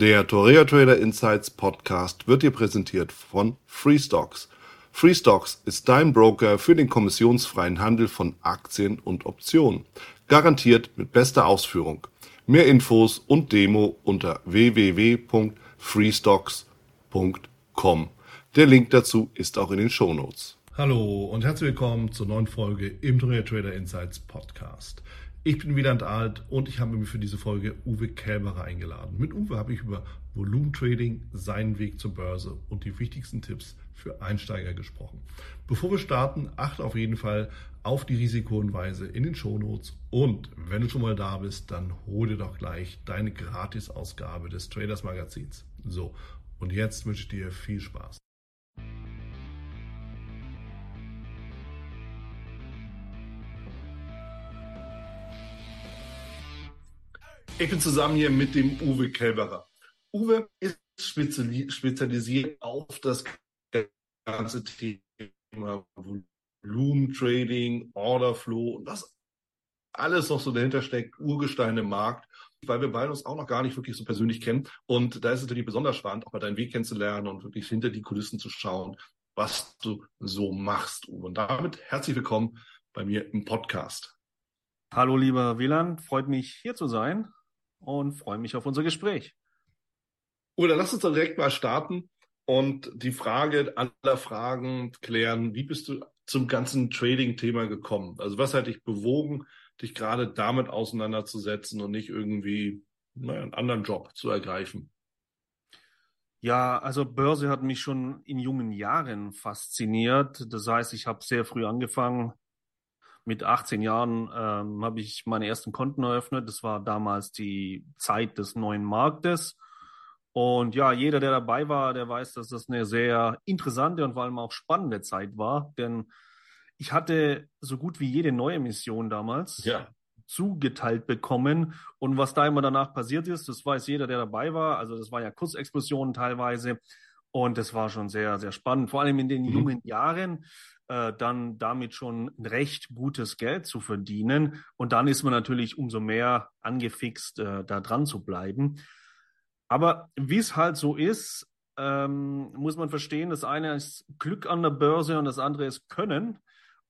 Der Torea Trader Insights Podcast wird dir präsentiert von Freestocks. Freestocks ist dein Broker für den kommissionsfreien Handel von Aktien und Optionen. Garantiert mit bester Ausführung. Mehr Infos und Demo unter www.freestocks.com. Der Link dazu ist auch in den Show Notes. Hallo und herzlich willkommen zur neuen Folge im Torea Trader Insights Podcast. Ich bin Wieland Alt und ich habe mir für diese Folge Uwe Kälberer eingeladen. Mit Uwe habe ich über Volumentrading, seinen Weg zur Börse und die wichtigsten Tipps für Einsteiger gesprochen. Bevor wir starten, achte auf jeden Fall auf die Risikohinweise in den Shownotes und wenn du schon mal da bist, dann hol dir doch gleich deine Gratisausgabe des Traders Magazins. So, und jetzt wünsche ich dir viel Spaß. Ich bin zusammen hier mit dem Uwe Kelberer. Uwe ist spezialisiert auf das ganze Thema Volumen Trading, Order Flow und was alles noch so dahinter steckt, Urgesteine im Markt, weil wir beide uns auch noch gar nicht wirklich so persönlich kennen. Und da ist es natürlich besonders spannend, auch mal deinen Weg kennenzulernen und wirklich hinter die Kulissen zu schauen, was du so machst, Uwe. Und damit herzlich willkommen bei mir im Podcast. Hallo lieber Wieland, freut mich hier zu sein und freue mich auf unser Gespräch. Oder lass uns direkt mal starten und die Frage aller Fragen klären. Wie bist du zum ganzen Trading-Thema gekommen? Also was hat dich bewogen, dich gerade damit auseinanderzusetzen und nicht irgendwie naja, einen anderen Job zu ergreifen? Ja, also Börse hat mich schon in jungen Jahren fasziniert. Das heißt, ich habe sehr früh angefangen, mit 18 Jahren ähm, habe ich meine ersten Konten eröffnet. Das war damals die Zeit des neuen Marktes. Und ja, jeder, der dabei war, der weiß, dass das eine sehr interessante und vor allem auch spannende Zeit war. Denn ich hatte so gut wie jede neue Mission damals ja. zugeteilt bekommen. Und was da immer danach passiert ist, das weiß jeder, der dabei war. Also das war ja Kursexplosionen teilweise. Und das war schon sehr, sehr spannend. Vor allem in den mhm. jungen Jahren äh, dann damit schon recht gutes Geld zu verdienen. Und dann ist man natürlich umso mehr angefixt, äh, da dran zu bleiben. Aber wie es halt so ist, ähm, muss man verstehen, das eine ist Glück an der Börse und das andere ist Können.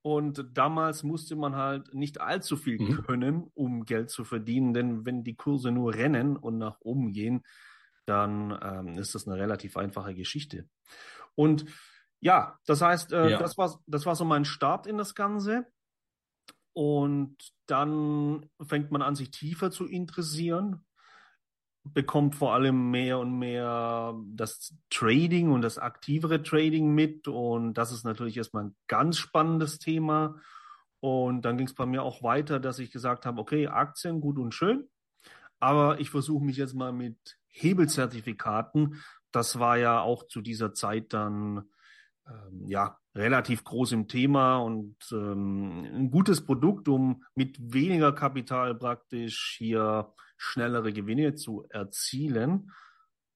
Und damals musste man halt nicht allzu viel mhm. können, um Geld zu verdienen, denn wenn die Kurse nur rennen und nach oben gehen, dann ähm, ist das eine relativ einfache Geschichte. Und ja, das heißt, äh, ja. Das, war, das war so mein Start in das Ganze. Und dann fängt man an, sich tiefer zu interessieren, bekommt vor allem mehr und mehr das Trading und das aktivere Trading mit. Und das ist natürlich erstmal ein ganz spannendes Thema. Und dann ging es bei mir auch weiter, dass ich gesagt habe, okay, Aktien gut und schön, aber ich versuche mich jetzt mal mit Hebelzertifikaten. Das war ja auch zu dieser Zeit dann ähm, ja, relativ groß im Thema und ähm, ein gutes Produkt, um mit weniger Kapital praktisch hier schnellere Gewinne zu erzielen.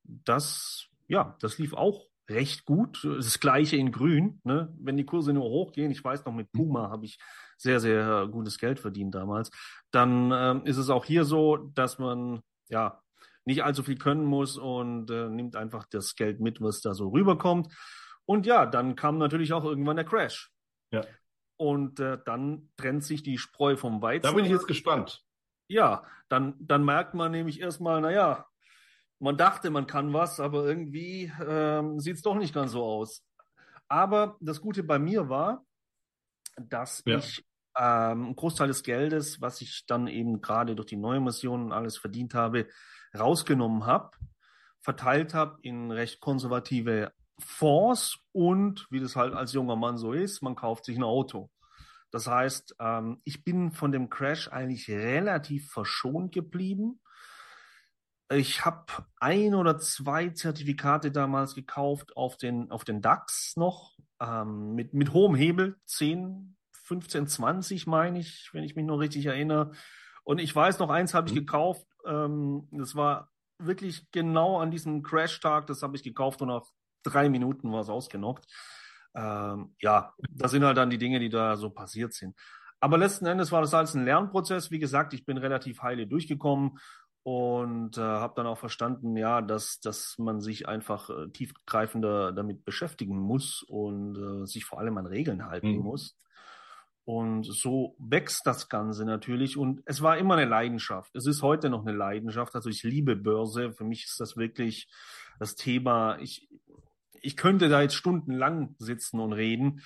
Das, ja, das lief auch recht gut. Das gleiche in Grün. Ne? Wenn die Kurse nur hochgehen, ich weiß noch, mit Puma habe ich sehr, sehr gutes Geld verdient damals, dann ähm, ist es auch hier so, dass man ja nicht allzu viel können muss und äh, nimmt einfach das Geld mit, was da so rüberkommt. Und ja, dann kam natürlich auch irgendwann der Crash. Ja. Und äh, dann trennt sich die Spreu vom Weizen. Da bin ich jetzt gespannt. Ja, dann, dann merkt man nämlich erstmal, naja, man dachte, man kann was, aber irgendwie ähm, sieht es doch nicht ganz so aus. Aber das Gute bei mir war, dass ja. ich ähm, einen Großteil des Geldes, was ich dann eben gerade durch die neue Mission und alles verdient habe, rausgenommen habe, verteilt habe in recht konservative Fonds und, wie das halt als junger Mann so ist, man kauft sich ein Auto. Das heißt, ähm, ich bin von dem Crash eigentlich relativ verschont geblieben. Ich habe ein oder zwei Zertifikate damals gekauft auf den, auf den DAX noch, ähm, mit, mit hohem Hebel, 10, 15, 20 meine ich, wenn ich mich noch richtig erinnere. Und ich weiß noch, eins habe ich mhm. gekauft, ähm, das war wirklich genau an diesem Crash-Tag, das habe ich gekauft und nach drei Minuten war es ausgenockt. Ähm, ja, das sind halt dann die Dinge, die da so passiert sind. Aber letzten Endes war das alles ein Lernprozess. Wie gesagt, ich bin relativ heile durchgekommen und äh, habe dann auch verstanden, ja, dass, dass man sich einfach äh, tiefgreifender damit beschäftigen muss und äh, sich vor allem an Regeln halten mhm. muss. Und so wächst das Ganze natürlich. Und es war immer eine Leidenschaft. Es ist heute noch eine Leidenschaft. Also ich liebe Börse. Für mich ist das wirklich das Thema. Ich, ich könnte da jetzt stundenlang sitzen und reden.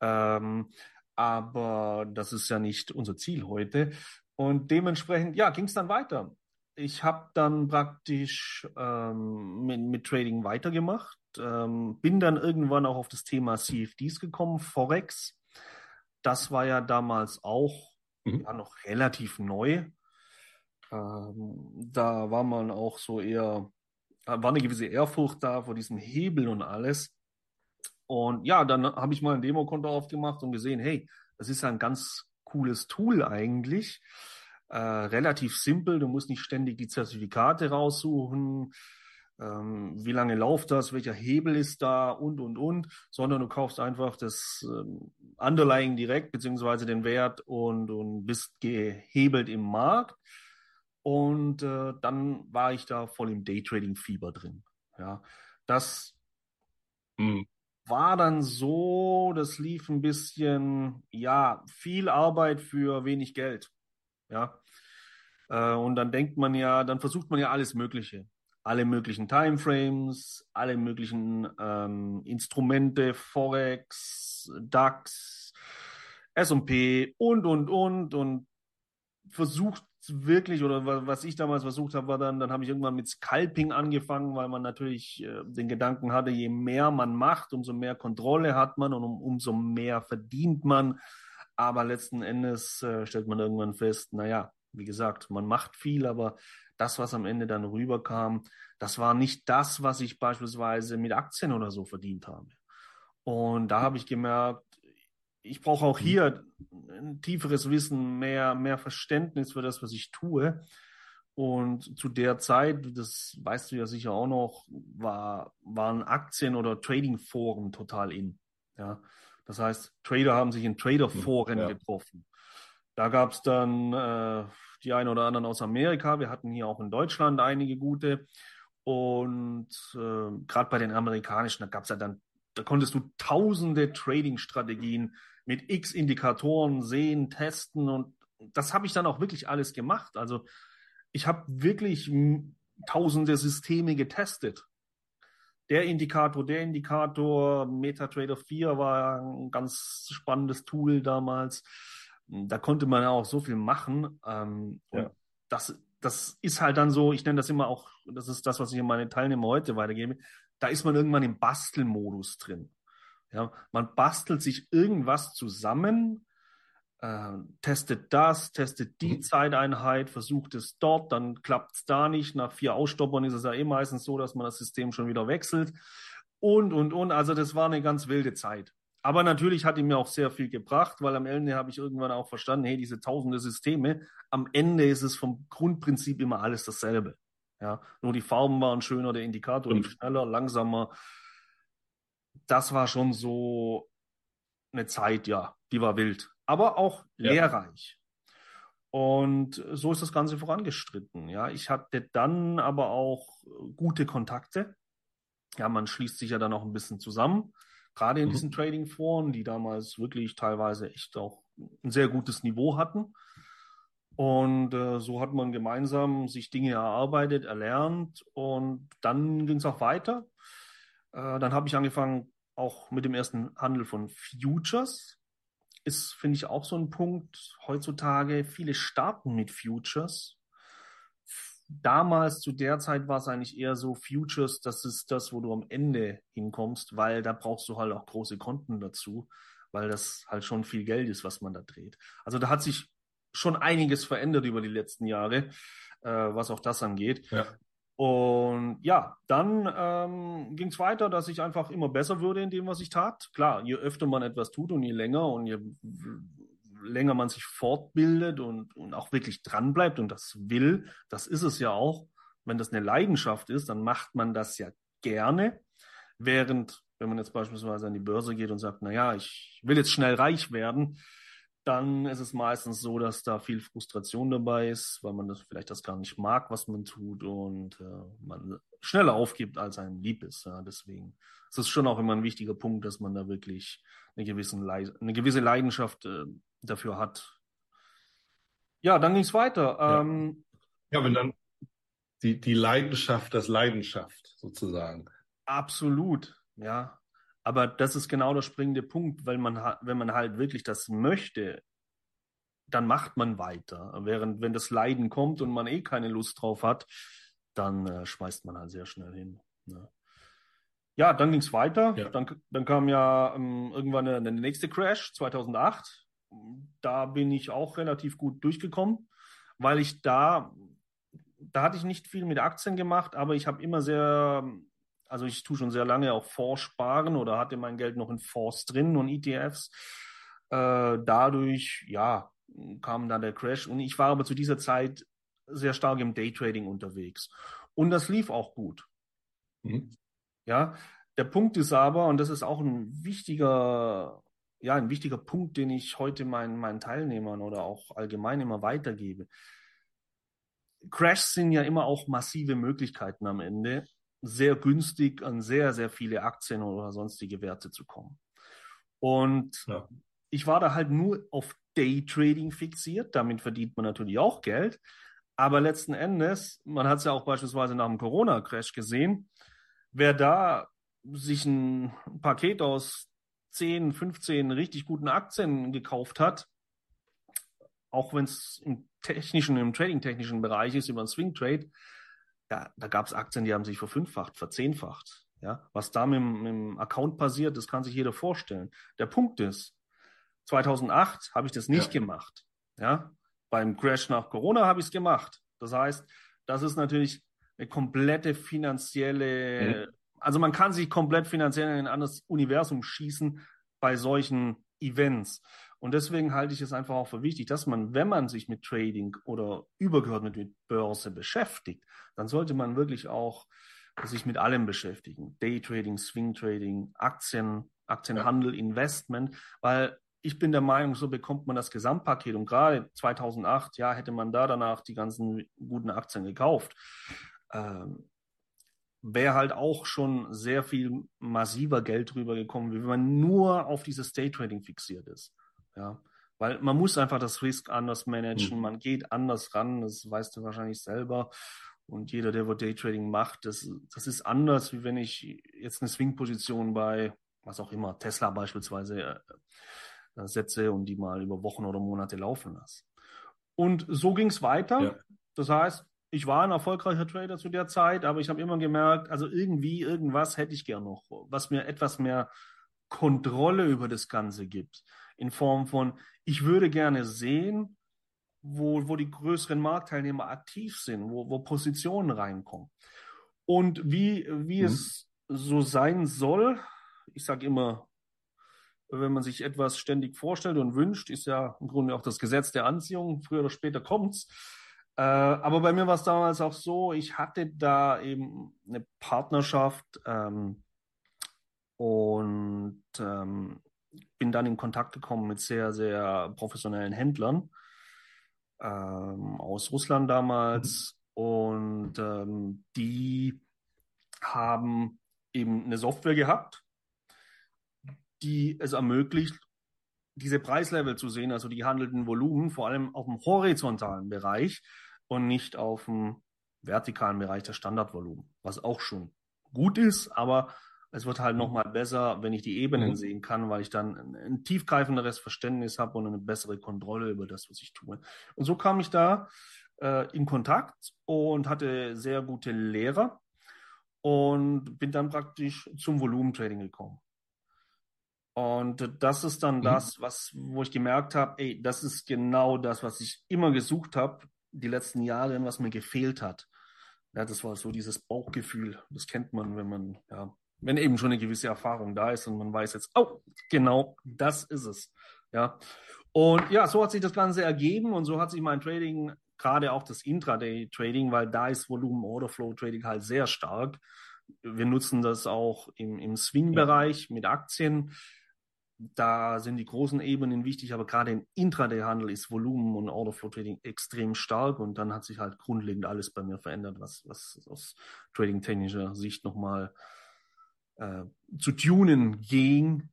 Ähm, aber das ist ja nicht unser Ziel heute. Und dementsprechend, ja, ging es dann weiter ich habe dann praktisch ähm, mit, mit Trading weitergemacht, ähm, bin dann irgendwann auch auf das Thema CFDs gekommen, Forex. Das war ja damals auch mhm. ja, noch relativ neu. Ähm, da war man auch so eher, war eine gewisse Ehrfurcht da vor diesem Hebel und alles. Und ja, dann habe ich mal ein Demokonto aufgemacht und gesehen, hey, das ist ein ganz cooles Tool eigentlich äh, relativ simpel. Du musst nicht ständig die Zertifikate raussuchen. Ähm, wie lange läuft das? Welcher Hebel ist da? Und, und, und. Sondern du kaufst einfach das ähm, Underlying direkt, beziehungsweise den Wert und, und bist gehebelt im Markt. Und äh, dann war ich da voll im Daytrading-Fieber drin. Ja, das mhm. war dann so, das lief ein bisschen, ja, viel Arbeit für wenig Geld. Ja, äh, und dann denkt man ja, dann versucht man ja alles Mögliche. Alle möglichen Timeframes, alle möglichen ähm, Instrumente, Forex, DAX, S&P und, und, und und versucht wirklich, oder was ich damals versucht habe, war dann, dann habe ich irgendwann mit Scalping angefangen, weil man natürlich äh, den Gedanken hatte, je mehr man macht, umso mehr Kontrolle hat man und um, umso mehr verdient man. Aber letzten Endes äh, stellt man irgendwann fest, naja, wie gesagt, man macht viel, aber das, was am Ende dann rüberkam, das war nicht das, was ich beispielsweise mit Aktien oder so verdient habe. Und da habe ich gemerkt, ich brauche auch mhm. hier ein tieferes Wissen, mehr, mehr Verständnis für das, was ich tue. Und zu der Zeit, das weißt du ja sicher auch noch, war, waren Aktien- oder Trading-Foren total in. Ja. Das heißt, Trader haben sich in Trader-Foren ja. getroffen. Da gab es dann äh, die einen oder anderen aus Amerika. Wir hatten hier auch in Deutschland einige gute. Und äh, gerade bei den amerikanischen, da gab es ja dann, da konntest du tausende Trading-Strategien mit X-Indikatoren sehen, testen. Und das habe ich dann auch wirklich alles gemacht. Also ich habe wirklich tausende Systeme getestet. Der Indikator, der Indikator, MetaTrader 4 war ein ganz spannendes Tool damals da konnte man auch so viel machen. Ähm, ja. das, das ist halt dann so, ich nenne das immer auch, das ist das, was ich an meine Teilnehmer heute weitergebe, da ist man irgendwann im Bastelmodus drin. Ja, man bastelt sich irgendwas zusammen, äh, testet das, testet die mhm. Zeiteinheit, versucht es dort, dann klappt es da nicht. Nach vier Ausstoppern ist es ja eh meistens so, dass man das System schon wieder wechselt. Und, und, und. Also das war eine ganz wilde Zeit. Aber natürlich hat ihm mir auch sehr viel gebracht, weil am Ende habe ich irgendwann auch verstanden, hey, diese tausende Systeme, am Ende ist es vom Grundprinzip immer alles dasselbe. Ja, nur die Farben waren schöner, der Indikator lief schneller, langsamer. Das war schon so eine Zeit, ja, die war wild, aber auch ja. lehrreich. Und so ist das Ganze vorangestritten. Ja, ich hatte dann aber auch gute Kontakte. Ja, man schließt sich ja dann auch ein bisschen zusammen gerade in mhm. diesen Trading-Foren, die damals wirklich teilweise echt auch ein sehr gutes Niveau hatten. Und äh, so hat man gemeinsam sich Dinge erarbeitet, erlernt und dann ging es auch weiter. Äh, dann habe ich angefangen auch mit dem ersten Handel von Futures. Ist, finde ich, auch so ein Punkt heutzutage. Viele starten mit Futures, damals zu der Zeit war es eigentlich eher so Futures, das ist das, wo du am Ende hinkommst, weil da brauchst du halt auch große Konten dazu, weil das halt schon viel Geld ist, was man da dreht. Also da hat sich schon einiges verändert über die letzten Jahre, äh, was auch das angeht. Ja. Und ja, dann ähm, ging es weiter, dass ich einfach immer besser würde in dem, was ich tat. Klar, je öfter man etwas tut und je länger und je länger man sich fortbildet und, und auch wirklich dranbleibt und das will, das ist es ja auch, wenn das eine Leidenschaft ist, dann macht man das ja gerne. Während, wenn man jetzt beispielsweise an die Börse geht und sagt, na ja, ich will jetzt schnell reich werden, dann ist es meistens so, dass da viel Frustration dabei ist, weil man das vielleicht das gar nicht mag, was man tut und äh, man schneller aufgibt, als einem lieb ist. Ja, deswegen ist es schon auch immer ein wichtiger Punkt, dass man da wirklich eine, gewissen eine gewisse Leidenschaft äh, dafür hat. Ja, dann ging es weiter. Ja. Ähm, ja, wenn dann die, die Leidenschaft, das Leidenschaft sozusagen. Absolut, ja. Aber das ist genau der springende Punkt, weil man, wenn man halt wirklich das möchte, dann macht man weiter. Während wenn das Leiden kommt und man eh keine Lust drauf hat, dann äh, schmeißt man halt sehr schnell hin. Ne? Ja, dann ging es weiter. Ja. Dann, dann kam ja ähm, irgendwann der, der nächste Crash 2008. Da bin ich auch relativ gut durchgekommen, weil ich da, da hatte ich nicht viel mit Aktien gemacht, aber ich habe immer sehr also ich tue schon sehr lange auch Fonds sparen oder hatte mein Geld noch in Fonds drin und ETFs. Äh, dadurch, ja, kam dann der Crash und ich war aber zu dieser Zeit sehr stark im Daytrading unterwegs. Und das lief auch gut. Mhm. Ja, der Punkt ist aber, und das ist auch ein wichtiger, ja, ein wichtiger Punkt, den ich heute meinen, meinen Teilnehmern oder auch allgemein immer weitergebe. Crashs sind ja immer auch massive Möglichkeiten am Ende sehr günstig an sehr, sehr viele Aktien oder sonstige Werte zu kommen. Und ja. ich war da halt nur auf Daytrading fixiert. Damit verdient man natürlich auch Geld. Aber letzten Endes, man hat es ja auch beispielsweise nach dem Corona-Crash gesehen, wer da sich ein Paket aus 10, 15 richtig guten Aktien gekauft hat, auch wenn es im technischen, im trading-technischen Bereich ist, über einen Swing Trade, da, da gab es Aktien, die haben sich verfünffacht, verzehnfacht. Ja, was da mit, mit dem Account passiert, das kann sich jeder vorstellen. Der Punkt ist, 2008 habe ich das nicht ja. gemacht. Ja, beim Crash nach Corona habe ich es gemacht. Das heißt, das ist natürlich eine komplette finanzielle, mhm. Also man kann sich komplett finanziell in ein anderes Universum schießen bei solchen Events. Und deswegen halte ich es einfach auch für wichtig, dass man, wenn man sich mit Trading oder übergeordnet mit Börse beschäftigt, dann sollte man wirklich auch sich mit allem beschäftigen. Daytrading, Swing Trading, Aktien, Aktienhandel, ja. Investment, weil ich bin der Meinung, so bekommt man das Gesamtpaket. Und gerade 2008, ja, hätte man da danach die ganzen guten Aktien gekauft. Ähm, wäre halt auch schon sehr viel massiver Geld rübergekommen, wie wenn man nur auf dieses Daytrading fixiert ist. Ja, weil man muss einfach das Risk anders managen, mhm. man geht anders ran, das weißt du wahrscheinlich selber. Und jeder, der wo Daytrading macht, das, das ist anders, wie wenn ich jetzt eine Swing-Position bei, was auch immer, Tesla beispielsweise äh, äh setze und die mal über Wochen oder Monate laufen lasse. Und so ging es weiter. Ja. Das heißt, ich war ein erfolgreicher Trader zu der Zeit, aber ich habe immer gemerkt, also irgendwie, irgendwas hätte ich gern noch, was mir etwas mehr Kontrolle über das Ganze gibt in Form von, ich würde gerne sehen, wo, wo die größeren Marktteilnehmer aktiv sind, wo, wo Positionen reinkommen. Und wie, wie mhm. es so sein soll, ich sage immer, wenn man sich etwas ständig vorstellt und wünscht, ist ja im Grunde auch das Gesetz der Anziehung, früher oder später kommt's. Äh, aber bei mir war es damals auch so, ich hatte da eben eine Partnerschaft ähm, und ähm, bin dann in Kontakt gekommen mit sehr, sehr professionellen Händlern ähm, aus Russland damals. Mhm. Und ähm, die haben eben eine Software gehabt, die es ermöglicht, diese Preislevel zu sehen, also die handelnden Volumen, vor allem auf dem horizontalen Bereich und nicht auf dem vertikalen Bereich der Standardvolumen, was auch schon gut ist, aber es wird halt nochmal besser, wenn ich die Ebenen mhm. sehen kann, weil ich dann ein, ein tiefgreifenderes Verständnis habe und eine bessere Kontrolle über das, was ich tue. Und so kam ich da äh, in Kontakt und hatte sehr gute Lehrer und bin dann praktisch zum Volumentrading gekommen. Und das ist dann mhm. das, was, wo ich gemerkt habe, ey, das ist genau das, was ich immer gesucht habe, die letzten Jahre, was mir gefehlt hat. Ja, das war so dieses Bauchgefühl. Das kennt man, wenn man ja, wenn eben schon eine gewisse Erfahrung da ist und man weiß jetzt, oh, genau, das ist es. Ja. Und ja, so hat sich das Ganze ergeben und so hat sich mein Trading, gerade auch das Intraday-Trading, weil da ist Volumen Order Flow Trading halt sehr stark. Wir nutzen das auch im, im Swing-Bereich mit Aktien. Da sind die großen Ebenen wichtig, aber gerade im Intraday-Handel ist Volumen und Order Flow Trading extrem stark und dann hat sich halt grundlegend alles bei mir verändert, was, was aus trading-technischer Sicht nochmal äh, zu tunen ging.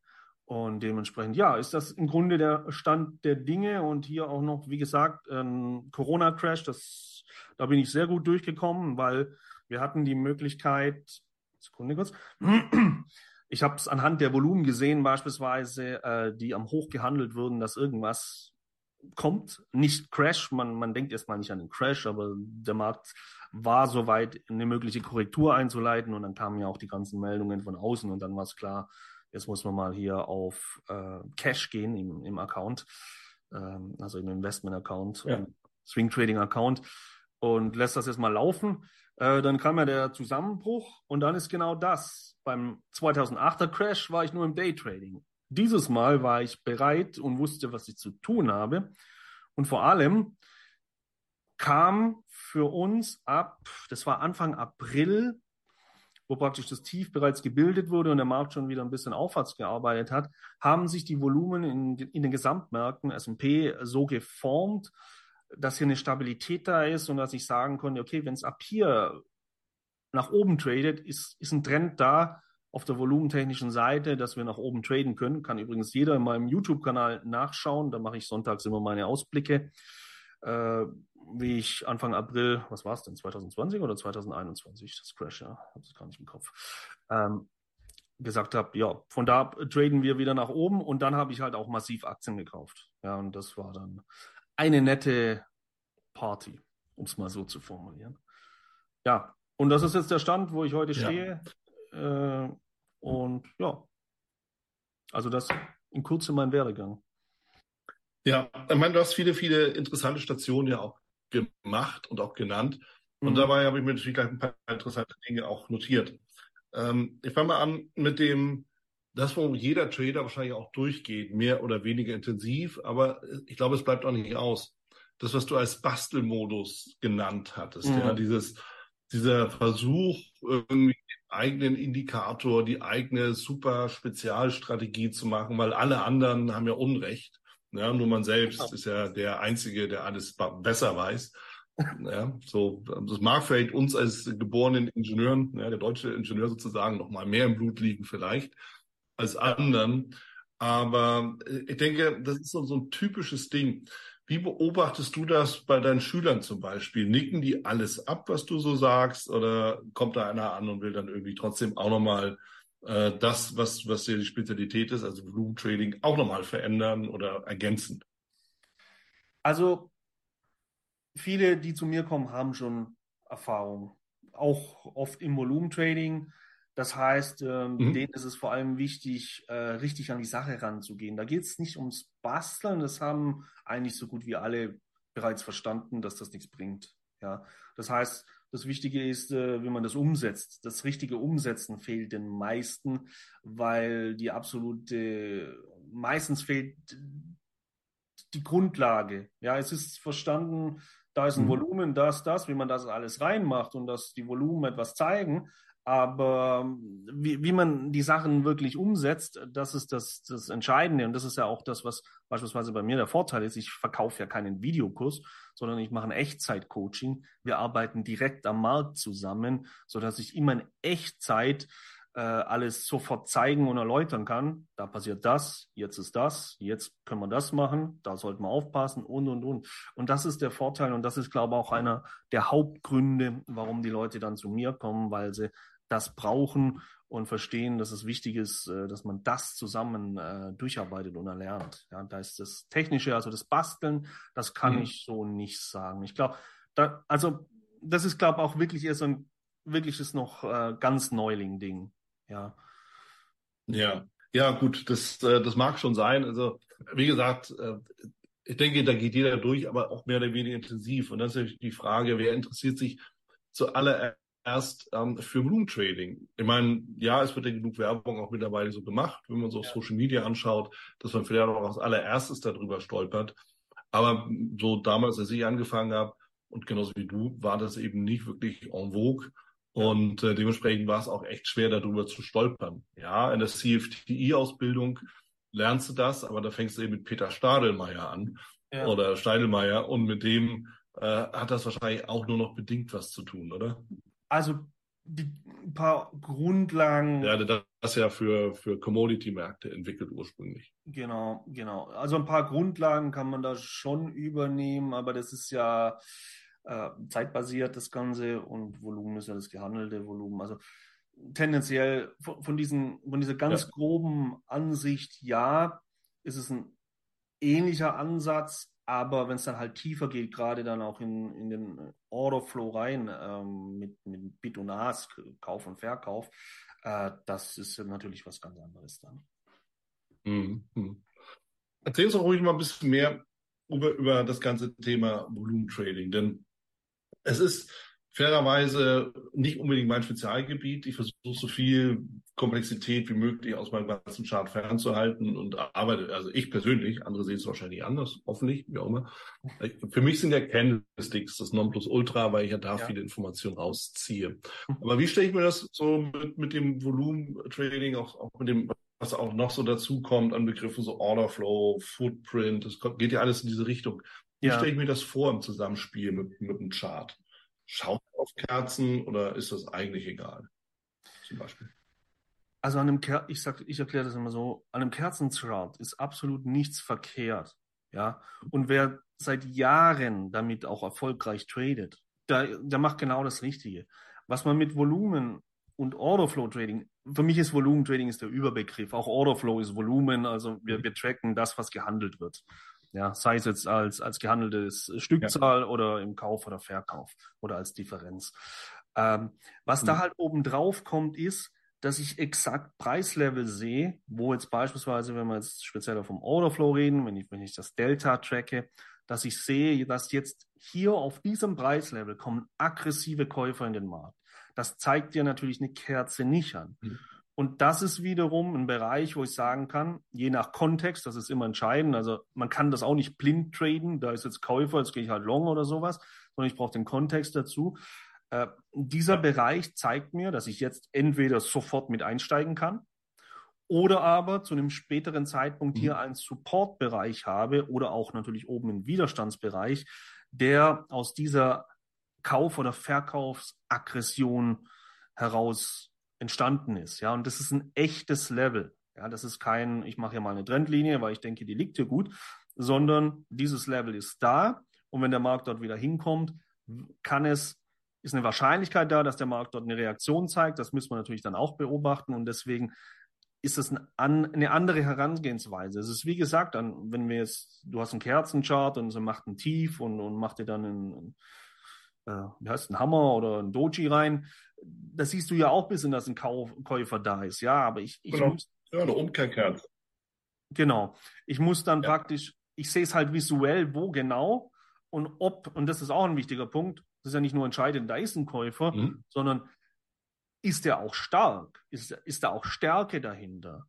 Und dementsprechend, ja, ist das im Grunde der Stand der Dinge und hier auch noch, wie gesagt, ein Corona-Crash, da bin ich sehr gut durchgekommen, weil wir hatten die Möglichkeit, Sekunde kurz, ich habe es anhand der Volumen gesehen, beispielsweise, äh, die am Hoch gehandelt wurden, dass irgendwas kommt, nicht Crash, man, man denkt erstmal nicht an den Crash, aber der Markt war soweit, eine mögliche Korrektur einzuleiten und dann kamen ja auch die ganzen Meldungen von außen und dann war es klar, Jetzt muss man mal hier auf äh, Cash gehen im, im Account, ähm, also im Investment-Account, ja. Swing Trading-Account und lässt das jetzt mal laufen. Äh, dann kam ja der Zusammenbruch und dann ist genau das. Beim 2008er Crash war ich nur im Daytrading. Dieses Mal war ich bereit und wusste, was ich zu tun habe. Und vor allem kam für uns ab, das war Anfang April, wo praktisch das Tief bereits gebildet wurde und der Markt schon wieder ein bisschen aufwärts gearbeitet hat, haben sich die Volumen in, in den Gesamtmärkten S&P so geformt, dass hier eine Stabilität da ist und dass ich sagen konnte, okay, wenn es ab hier nach oben tradet, ist, ist ein Trend da auf der volumentechnischen Seite, dass wir nach oben traden können. Kann übrigens jeder in meinem YouTube-Kanal nachschauen. Da mache ich sonntags immer meine Ausblicke äh, wie ich Anfang April, was war es denn, 2020 oder 2021, das Crash, ja, habe es gar nicht im Kopf, ähm, gesagt habe, ja, von da traden wir wieder nach oben und dann habe ich halt auch massiv Aktien gekauft. Ja, und das war dann eine nette Party, um es mal so zu formulieren. Ja, und das ist jetzt der Stand, wo ich heute stehe. Ja. Äh, und ja, also das in Kurze mein Werdegang. Ja, ich meine, du hast viele, viele interessante Stationen ja auch gemacht und auch genannt. Und mhm. dabei habe ich mir natürlich gleich ein paar interessante Dinge auch notiert. Ähm, ich fange mal an mit dem, das, wo jeder Trader wahrscheinlich auch durchgeht, mehr oder weniger intensiv, aber ich glaube, es bleibt auch nicht aus. Das, was du als Bastelmodus genannt hattest, mhm. ja, dieses, dieser Versuch, irgendwie den eigenen Indikator, die eigene super Spezialstrategie zu machen, weil alle anderen haben ja Unrecht. Ja, nur man selbst ist ja der Einzige, der alles besser weiß. Ja, so, das mag vielleicht uns als geborenen Ingenieuren, ja, der deutsche Ingenieur sozusagen, noch mal mehr im Blut liegen vielleicht als anderen. Aber äh, ich denke, das ist so, ein typisches Ding. Wie beobachtest du das bei deinen Schülern zum Beispiel? Nicken die alles ab, was du so sagst? Oder kommt da einer an und will dann irgendwie trotzdem auch nochmal äh, das, was, was ja die Spezialität ist, also Volumen Trading, auch nochmal verändern oder ergänzen? Also viele, die zu mir kommen, haben schon Erfahrung, auch oft im Volumen Trading. Das heißt, ähm, mhm. denen ist es vor allem wichtig, äh, richtig an die Sache ranzugehen. Da geht es nicht ums Basteln, das haben eigentlich so gut wie alle bereits verstanden, dass das nichts bringt. Ja, das heißt, das Wichtige ist, äh, wie man das umsetzt. Das richtige Umsetzen fehlt den meisten, weil die absolute, meistens fehlt die Grundlage. Ja, es ist verstanden, da ist ein mhm. Volumen, das, das, wie man das alles reinmacht und dass die Volumen etwas zeigen. Aber ähm, wie, wie man die Sachen wirklich umsetzt, das ist das, das Entscheidende. Und das ist ja auch das, was beispielsweise bei mir der Vorteil ist. Ich verkaufe ja keinen Videokurs, sondern ich mache ein Echtzeit-Coaching. Wir arbeiten direkt am Markt zusammen, so dass ich immer in Echtzeit äh, alles sofort zeigen und erläutern kann. Da passiert das, jetzt ist das, jetzt können wir das machen, da sollten wir aufpassen und, und, und. Und das ist der Vorteil und das ist, glaube ich, auch einer der Hauptgründe, warum die Leute dann zu mir kommen, weil sie das brauchen und verstehen, dass es wichtig ist, äh, dass man das zusammen äh, durcharbeitet und erlernt. Ja, da ist das Technische, also das Basteln, das kann mhm. ich so nicht sagen. Ich glaube, da, also das ist, glaube ich, auch wirklich eher so ein wirkliches noch äh, ganz Neuling-Ding. Ja. Ja, ja, gut, das, äh, das mag schon sein. Also, wie gesagt, ich denke, da geht jeder durch, aber auch mehr oder weniger intensiv. Und das ist die Frage, wer interessiert sich zuallererst erst ähm, für Blumentrading. Ich meine, ja, es wird ja genug Werbung auch mittlerweile so gemacht, wenn man so ja. Social Media anschaut, dass man vielleicht auch als allererstes darüber stolpert. Aber so damals, als ich angefangen habe, und genauso wie du, war das eben nicht wirklich en vogue. Und äh, dementsprechend war es auch echt schwer, darüber zu stolpern. Ja, in der CFTI-Ausbildung lernst du das, aber da fängst du eben mit Peter Stadelmeier an ja. oder Steidelmeier und mit dem äh, hat das wahrscheinlich auch nur noch bedingt was zu tun, oder? Also die, ein paar Grundlagen. Ja, das ist ja für, für Commodity-Märkte entwickelt ursprünglich. Genau, genau. Also ein paar Grundlagen kann man da schon übernehmen, aber das ist ja äh, zeitbasiert, das Ganze, und Volumen ist ja das gehandelte Volumen. Also tendenziell von, von, diesen, von dieser ganz ja. groben Ansicht, ja, ist es ein ähnlicher Ansatz, aber wenn es dann halt tiefer geht, gerade dann auch in, in den Orderflow rein ähm, mit, mit Bit und Ask, Kauf und Verkauf, äh, das ist natürlich was ganz anderes dann. Mhm. Erzähl uns doch ruhig mal ein bisschen mehr über, über das ganze Thema Volumentrading, denn es ist fairerweise nicht unbedingt mein Spezialgebiet. Ich versuche so viel Komplexität wie möglich aus meinem ganzen Chart fernzuhalten und arbeite, also ich persönlich, andere sehen es wahrscheinlich anders, hoffentlich, wie auch immer. Für mich sind ja Candlesticks das Nonplusultra, weil ich ja da ja. viele Informationen rausziehe. Aber wie stelle ich mir das so mit, mit dem Volumen-Trading, auch, auch mit dem, was auch noch so dazu kommt an Begriffen, so Orderflow, Footprint, das geht ja alles in diese Richtung. Wie ja. stelle ich mir das vor im Zusammenspiel mit, mit dem Chart? Schaut auf Kerzen oder ist das eigentlich egal? Zum Beispiel. Also an einem Ker ich sag, ich erkläre das immer so, an einem Kerzenchart ist absolut nichts verkehrt. Ja. Und wer seit Jahren damit auch erfolgreich tradet, der, der macht genau das Richtige. Was man mit Volumen und Orderflow Trading, für mich ist Volumen Trading ist der Überbegriff. Auch Orderflow ist Volumen, also wir, wir tracken das, was gehandelt wird. Ja, sei es jetzt als, als gehandeltes Stückzahl ja. oder im Kauf oder Verkauf oder als Differenz. Ähm, was mhm. da halt oben drauf kommt, ist, dass ich exakt Preislevel sehe, wo jetzt beispielsweise, wenn wir jetzt speziell vom Orderflow reden, wenn ich, wenn ich das Delta tracke, dass ich sehe, dass jetzt hier auf diesem Preislevel kommen aggressive Käufer in den Markt. Das zeigt dir natürlich eine Kerze nicht an. Mhm. Und das ist wiederum ein Bereich, wo ich sagen kann, je nach Kontext, das ist immer entscheidend. Also man kann das auch nicht blind traden. Da ist jetzt Käufer, jetzt gehe ich halt long oder sowas, sondern ich brauche den Kontext dazu. Äh, dieser Bereich zeigt mir, dass ich jetzt entweder sofort mit einsteigen kann oder aber zu einem späteren Zeitpunkt mhm. hier einen Support-Bereich habe oder auch natürlich oben einen Widerstandsbereich, der aus dieser Kauf- oder Verkaufsaggression heraus entstanden ist. Ja, und das ist ein echtes Level. Ja, das ist kein, ich mache hier mal eine Trendlinie, weil ich denke, die liegt hier gut, sondern dieses Level ist da. Und wenn der Markt dort wieder hinkommt, kann es, ist eine Wahrscheinlichkeit da, dass der Markt dort eine Reaktion zeigt. Das müssen wir natürlich dann auch beobachten. Und deswegen ist es eine, andere Herangehensweise. Es ist wie gesagt, dann, wenn wir jetzt, du hast einen Kerzenchart und sie macht ein Tief und, und macht dir dann einen, äh, wie heißt ein Hammer oder ein Doji rein. Das siehst du ja auch bis in, dass ein Kauf, Käufer da ist. Ja, aber ich, ich genau. muss. Ja, eine Umkehrkerze. Genau. Ich muss dann ja. praktisch, ich sehe es halt visuell, wo genau und ob, und das ist auch ein wichtiger Punkt, das ist ja nicht nur entscheidend, da ist ein Käufer, mhm. sondern ist der auch stark? Ist, ist da auch Stärke dahinter?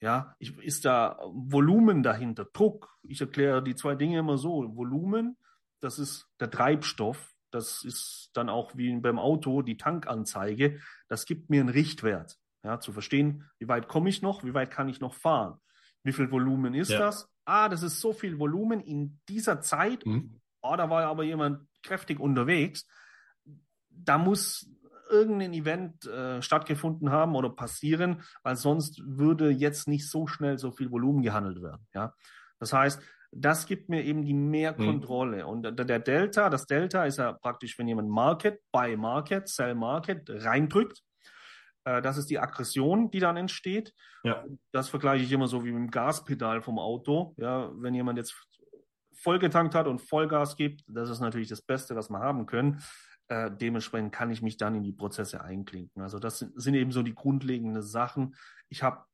Ja, ich, ist da Volumen dahinter, Druck? Ich erkläre die zwei Dinge immer so. Volumen, das ist der Treibstoff, das ist dann auch wie beim Auto die Tankanzeige. Das gibt mir einen Richtwert. Ja, zu verstehen, wie weit komme ich noch, wie weit kann ich noch fahren? Wie viel Volumen ist ja. das? Ah, das ist so viel Volumen in dieser Zeit. Mhm. Oh, da war aber jemand kräftig unterwegs. Da muss irgendein Event äh, stattgefunden haben oder passieren, weil sonst würde jetzt nicht so schnell so viel Volumen gehandelt werden. Ja, das heißt, das gibt mir eben die mehr hm. Kontrolle. Mhm. Und der Delta, das Delta ist ja praktisch, wenn jemand Market, Buy Market, Sell Market reindrückt. Äh, das ist die Aggression, die dann entsteht. Ja. Das vergleiche ich immer so wie mit dem Gaspedal vom Auto. Ja, wenn jemand jetzt vollgetankt hat und Vollgas gibt, das ist natürlich das Beste, was wir haben können. Äh, dementsprechend kann ich mich dann in die Prozesse einklinken. Also das sind, sind eben so die grundlegenden Sachen. Ich habe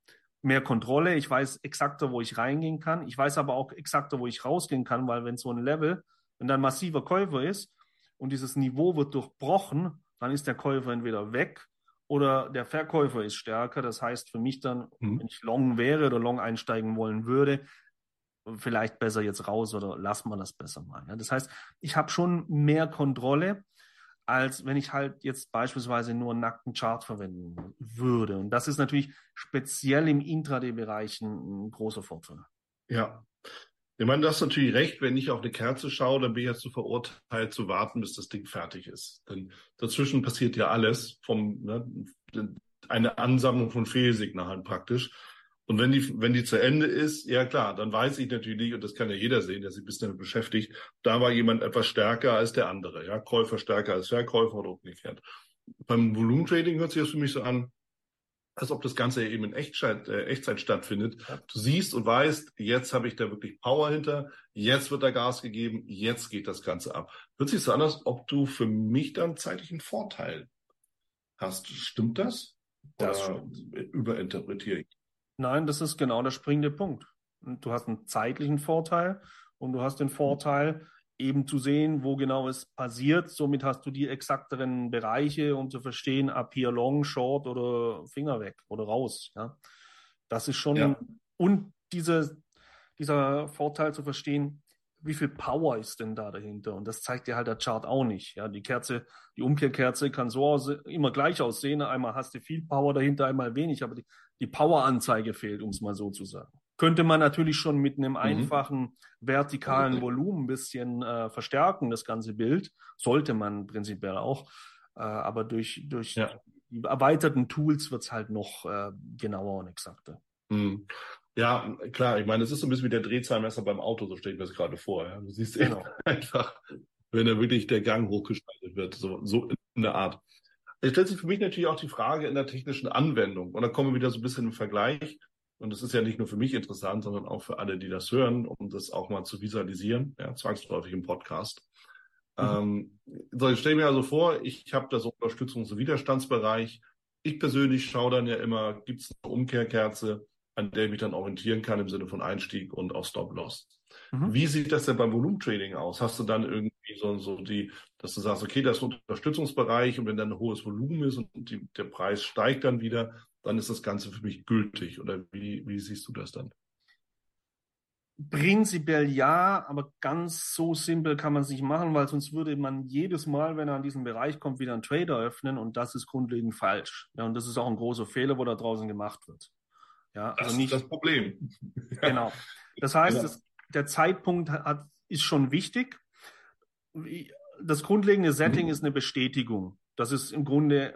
mehr Kontrolle. Ich weiß exakter, wo ich reingehen kann. Ich weiß aber auch exakter, wo ich rausgehen kann, weil wenn so ein Level, wenn da ein massiver Käufer ist und dieses Niveau wird durchbrochen, dann ist der Käufer entweder weg oder der Verkäufer ist stärker. Das heißt für mich dann, mhm. wenn ich long wäre oder long einsteigen wollen würde, vielleicht besser jetzt raus oder lass mal das besser mal. Ja, das heißt, ich habe schon mehr Kontrolle, als wenn ich halt jetzt beispielsweise nur einen nackten Chart verwenden würde. Und das ist natürlich speziell im Intraday-Bereich ein, großer Vorteil. Ja, ich meine, du hast natürlich recht, wenn ich auf eine Kerze schaue, dann bin ich dazu verurteilt zu warten, bis das Ding fertig ist. Denn dazwischen passiert ja alles vom, ne, eine Ansammlung von Fehlsignalen praktisch. Und wenn die, wenn die zu Ende ist, ja klar, dann weiß ich natürlich, und das kann ja jeder sehen, der sich ein bisschen damit beschäftigt, da war jemand etwas stärker als der andere, ja, Käufer stärker als Verkäufer oder umgekehrt. Beim Volumentrading hört sich das für mich so an, als ob das Ganze eben in Echtzeit, äh, Echtzeit stattfindet. Du siehst und weißt, jetzt habe ich da wirklich Power hinter, jetzt wird da Gas gegeben, jetzt geht das Ganze ab. Hört sich so an, als ob du für mich dann zeitlichen Vorteil hast. Stimmt das? das Oder überinterpretiere ich? Nein, das ist genau der springende Punkt. Du hast einen zeitlichen Vorteil und du hast den Vorteil, eben zu sehen, wo genau es passiert. Somit hast du die exakteren Bereiche, um zu verstehen, ab hier long, short oder Finger weg oder raus. Ja, das ist schon ja. und diese, dieser Vorteil zu verstehen, wie viel Power ist denn da dahinter? Und das zeigt dir halt der Chart auch nicht. Ja, die Kerze, die Umkehrkerze kann so aus, immer gleich aussehen. Einmal hast du viel Power dahinter, einmal wenig, aber die, die Power-Anzeige fehlt, um es mal so zu sagen. Könnte man natürlich schon mit einem mhm. einfachen vertikalen okay. Volumen ein bisschen äh, verstärken, das ganze Bild. Sollte man prinzipiell auch. Äh, aber durch, durch ja. die erweiterten Tools wird's halt noch äh, genauer und exakter. Mhm. Ja, klar, ich meine, es ist so ein bisschen wie der Drehzahlmesser beim Auto, so stelle ich mir das gerade vor. Ja. Du siehst genau. einfach, wenn da wirklich der Gang hochgeschaltet wird, so, so in der Art. Es stellt sich für mich natürlich auch die Frage in der technischen Anwendung. Und da kommen wir wieder so ein bisschen im Vergleich. Und das ist ja nicht nur für mich interessant, sondern auch für alle, die das hören, um das auch mal zu visualisieren, ja, zwangsläufig im Podcast. Mhm. Ähm, so, ich stelle mir also vor, ich habe da so Unterstützungs- und Widerstandsbereich. Ich persönlich schaue dann ja immer, gibt es eine Umkehrkerze, an der ich mich dann orientieren kann im Sinne von Einstieg und auch Stop-Loss. Mhm. Wie sieht das denn beim Volumentrading aus? Hast du dann irgendwie so, so die, dass du sagst, okay, das ist ein Unterstützungsbereich und wenn dann ein hohes Volumen ist und die, der Preis steigt dann wieder, dann ist das Ganze für mich gültig. Oder wie, wie siehst du das dann? Prinzipiell ja, aber ganz so simpel kann man es nicht machen, weil sonst würde man jedes Mal, wenn er an diesen Bereich kommt, wieder einen Trader öffnen und das ist grundlegend falsch. Ja, und das ist auch ein großer Fehler, wo da draußen gemacht wird. Ja, also das nicht das Problem. Genau. Das heißt, ja. das, der Zeitpunkt hat, ist schon wichtig. Das grundlegende Setting mhm. ist eine Bestätigung. Das ist im Grunde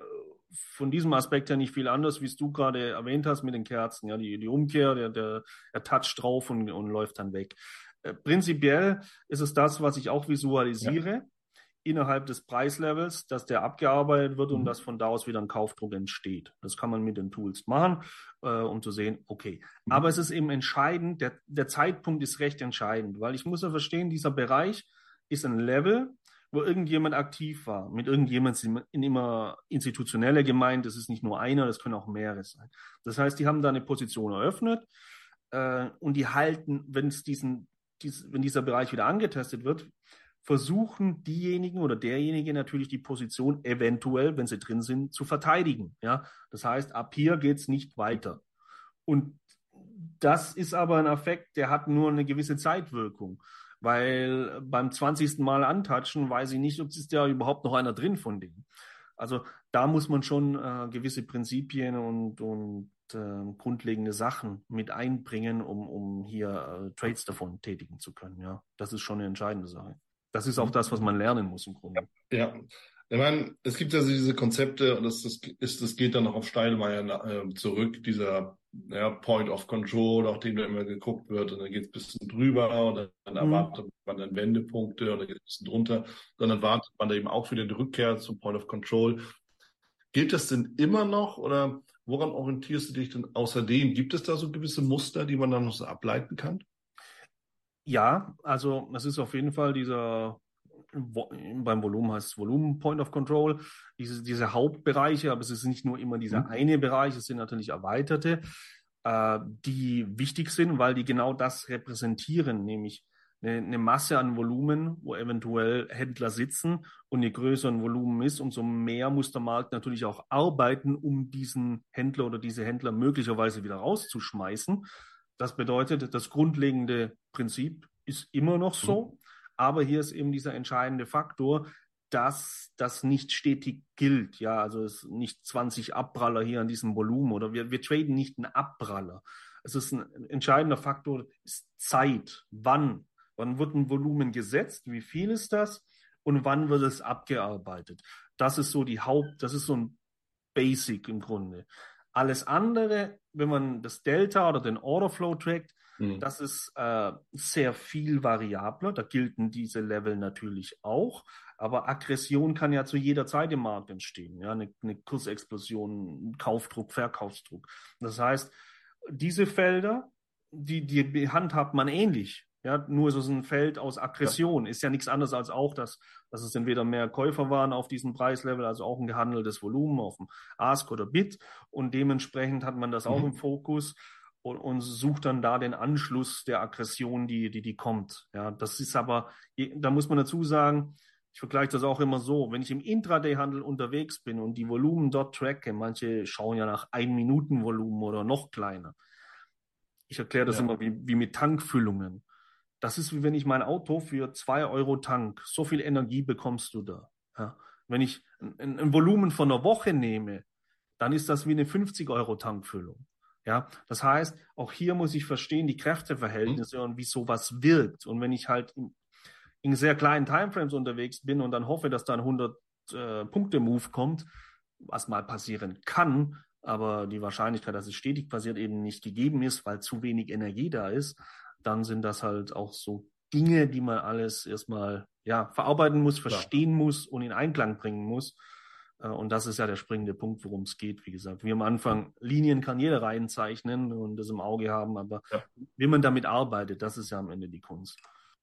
von diesem Aspekt her nicht viel anders, wie es du gerade erwähnt hast mit den Kerzen. Ja, die, die Umkehr, der, der, der Touch drauf und, und läuft dann weg. Äh, prinzipiell ist es das, was ich auch visualisiere ja. Innerhalb des Preislevels, dass der abgearbeitet wird mhm. und dass von da aus wieder ein Kaufdruck entsteht. Das kann man mit den Tools machen, äh, um zu sehen, okay. Mhm. Aber es ist eben entscheidend, der, der Zeitpunkt ist recht entscheidend, weil ich muss ja verstehen, dieser Bereich ist ein Level, wo irgendjemand aktiv war. Mit irgendjemand sind immer institutionelle gemeint, das ist nicht nur einer, das können auch mehrere sein. Das heißt, die haben da eine Position eröffnet äh, und die halten, wenn es diesen, dies, wenn dieser Bereich wieder angetestet wird, versuchen diejenigen oder derjenige natürlich die Position eventuell, wenn sie drin sind, zu verteidigen. Ja, das heißt, ab hier geht's nicht weiter. Und das ist aber ein Effekt, der hat nur eine gewisse Zeitwirkung. Weil beim 20. Mal antatschen weiß ich nicht, ob ist ja überhaupt noch einer drin von denen. Also da muss man schon äh, gewisse Prinzipien und, und äh, grundlegende Sachen mit einbringen, um, um hier äh, Trades davon tätigen zu können. Ja, das ist schon eine entscheidende Sache. Das ist auch das, was man lernen muss im Grunde. Ja, ich meine, es gibt ja diese Konzepte und das, das, ist, das geht dann noch auf Steilmeier äh, zurück, dieser ja, Point of Control, auf dem da immer geguckt wird und dann geht es ein bisschen drüber und dann, dann mhm. erwartet man dann Wendepunkte und dann geht es ein bisschen drunter. Dann erwartet man da eben auch wieder die Rückkehr zum Point of Control. Gilt das denn immer noch oder woran orientierst du dich denn außerdem? Gibt es da so gewisse Muster, die man dann noch so ableiten kann? Ja, also es ist auf jeden Fall dieser beim Volumen heißt es Volumen Point of Control, diese, diese Hauptbereiche, aber es ist nicht nur immer dieser mhm. eine Bereich, es sind natürlich erweiterte, äh, die wichtig sind, weil die genau das repräsentieren, nämlich eine, eine Masse an Volumen, wo eventuell Händler sitzen und je größer ein Volumen ist, umso mehr muss der Markt natürlich auch arbeiten, um diesen Händler oder diese Händler möglicherweise wieder rauszuschmeißen. Das bedeutet, das grundlegende Prinzip ist immer noch so. Mhm. Aber hier ist eben dieser entscheidende Faktor, dass das nicht stetig gilt. Ja, also es nicht 20 Abpraller hier an diesem Volumen oder wir, wir traden nicht einen Abpraller. Es ist ein entscheidender Faktor, ist Zeit. Wann? Wann wird ein Volumen gesetzt? Wie viel ist das? Und wann wird es abgearbeitet? Das ist so die Haupt, das ist so ein Basic im Grunde. Alles andere, wenn man das Delta oder den Orderflow trackt, mhm. das ist äh, sehr viel variabler. Da gelten diese Level natürlich auch. Aber Aggression kann ja zu jeder Zeit im Markt entstehen. Ja, eine, eine Kursexplosion, Kaufdruck, Verkaufsdruck. Das heißt, diese Felder, die, die handhabt man ähnlich. Ja, nur ist es ein Feld aus Aggression. Ja. Ist ja nichts anderes als auch, dass, dass es entweder mehr Käufer waren auf diesem Preislevel, also auch ein gehandeltes Volumen auf dem Ask oder Bit. Und dementsprechend hat man das auch mhm. im Fokus und, und sucht dann da den Anschluss der Aggression, die, die, die kommt. Ja, das ist aber, da muss man dazu sagen, ich vergleiche das auch immer so, wenn ich im Intraday-Handel unterwegs bin und die Volumen dort tracke, manche schauen ja nach ein Minuten Volumen oder noch kleiner. Ich erkläre das ja. immer wie, wie mit Tankfüllungen. Das ist wie wenn ich mein Auto für zwei Euro tank. So viel Energie bekommst du da. Ja. Wenn ich ein, ein, Volumen von einer Woche nehme, dann ist das wie eine 50 Euro Tankfüllung. Ja, das heißt, auch hier muss ich verstehen die Kräfteverhältnisse mhm. und wie sowas wirkt. Und wenn ich halt in, in sehr kleinen Timeframes unterwegs bin und dann hoffe, dass da ein 100 äh, Punkte Move kommt, was mal passieren kann, aber die Wahrscheinlichkeit, dass es stetig passiert, eben nicht gegeben ist, weil zu wenig Energie da ist, dann sind das halt auch so Dinge, die man alles erstmal ja, verarbeiten muss, verstehen ja. muss und in Einklang bringen muss. Äh, und das ist ja der springende Punkt, worum es geht. Wie gesagt, wie am Anfang, Linien kann jeder reinzeichnen und das im Auge haben, aber ja. wie man damit arbeitet, das ist ja am Ende die Kunst.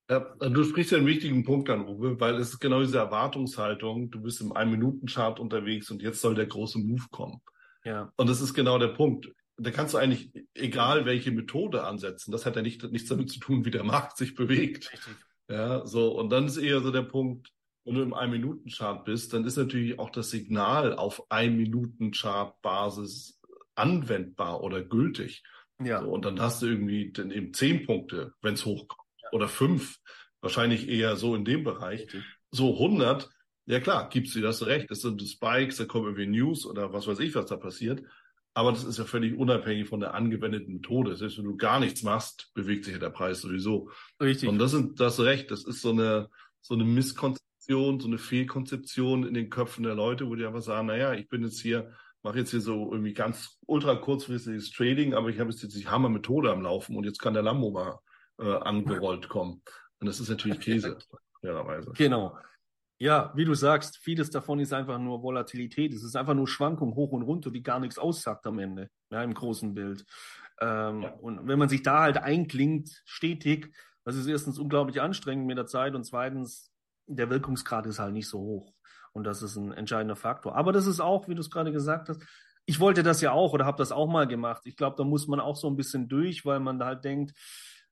Ja, du sprichst ja einen wichtigen Punkt an, Uwe, weil es ist genau diese Erwartungshaltung. Du bist im Ein-Minuten-Chart unterwegs und jetzt soll der große Move kommen. Ja. Und das ist genau der Punkt da kannst du eigentlich, egal welche Methode ansetzen, das hat ja nicht, nichts damit zu tun, wie der Markt sich bewegt. Richtig. Ja, so, und dann ist eher so der Punkt, wenn du im Ein-Minuten-Chart bist, dann ist natürlich auch das Signal auf Ein-Minuten-Chart-Basis anwendbar oder gültig. Ja. So, und dann hast du irgendwie dann eben zehn Punkte, wenn es hochkommt. Ja. Oder fünf. Wahrscheinlich eher so in dem Bereich. Richtig. So 100. Ja klar, gibst du das recht. Das sind Spikes, da kommen irgendwie News oder was weiß ich, was da passiert. Aber das ist ja völlig unabhängig von der angewendeten Methode. Selbst wenn du gar nichts machst, bewegt sich ja der Preis sowieso. Richtig. Und das sind, das recht. Das ist so eine, so eine Misskonzeption, so eine Fehlkonzeption in den Köpfen der Leute, wo die einfach sagen, na ja, ich bin jetzt hier, mache jetzt hier so irgendwie ganz ultra kurzfristiges Trading, aber ich habe jetzt, jetzt die Hammer-Methode am Laufen und jetzt kann der Lambo mal äh, angerollt kommen. Und das ist natürlich Käse, fairerweise. Genau. Ja, wie du sagst, vieles davon ist einfach nur Volatilität. Es ist einfach nur Schwankung hoch und runter, die gar nichts aussagt am Ende, ja, im großen Bild. Ähm, ja. Und wenn man sich da halt einklingt, stetig, das ist erstens unglaublich anstrengend mit der Zeit und zweitens, der Wirkungsgrad ist halt nicht so hoch. Und das ist ein entscheidender Faktor. Aber das ist auch, wie du es gerade gesagt hast, ich wollte das ja auch oder habe das auch mal gemacht. Ich glaube, da muss man auch so ein bisschen durch, weil man da halt denkt,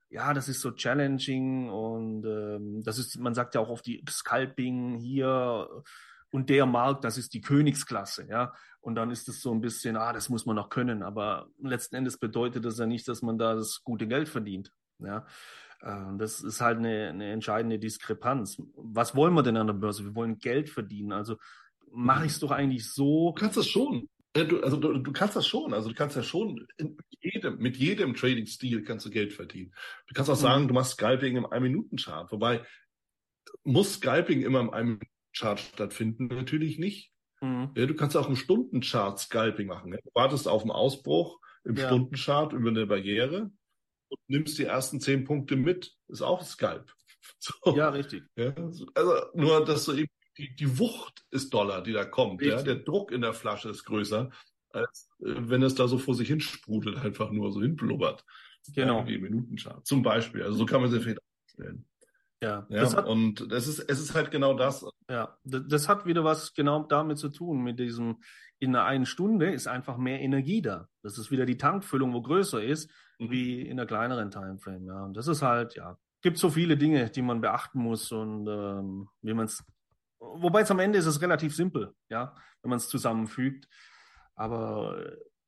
ja, das ist so challenging und ähm, das ist, man sagt ja auch auf die Scalping hier und der Markt, das ist die Königsklasse, ja. Und dann ist es so ein bisschen, ah, das muss man noch können, aber letzten Endes bedeutet das ja nicht, dass man da das gute Geld verdient, ja. Äh, das ist halt eine, eine entscheidende Diskrepanz. Was wollen wir denn an der Börse? Wir wollen Geld verdienen. Also mache ich es doch eigentlich so. Du kannst das schon. Du, also du, du kannst das schon. Also du kannst ja schon in jedem, mit jedem Trading-Stil kannst du Geld verdienen. Du kannst auch mhm. sagen, du machst Scalping im Ein-Minuten-Chart. Wobei, muss Scalping immer im Ein-Minuten-Chart stattfinden? Natürlich nicht. Mhm. Ja, du kannst auch im Stundenchart Scalping machen. Du wartest auf einen Ausbruch im ja. Stundenchart über eine Barriere und nimmst die ersten zehn Punkte mit. Ist auch Scalp. So. Ja, richtig. Ja, also nur, dass du eben die, die Wucht ist doller, die da kommt. Ja? Der Druck in der Flasche ist größer, als äh, wenn es da so vor sich hin sprudelt, einfach nur so hinblubbert. Genau. Wie Minutenchart. Zum Beispiel. Also so kann man sich vielleicht stellen. Ja, ja hat, und es ist, es ist halt genau das. Ja, das hat wieder was genau damit zu tun, mit diesem, in einer einen Stunde ist einfach mehr Energie da. Das ist wieder die Tankfüllung, wo größer ist, mhm. wie in einer kleineren Timeframe. Ja, und das ist halt, ja, gibt so viele Dinge, die man beachten muss und ähm, wie man es Wobei es am Ende ist es relativ simpel, ja, wenn man es zusammenfügt. Aber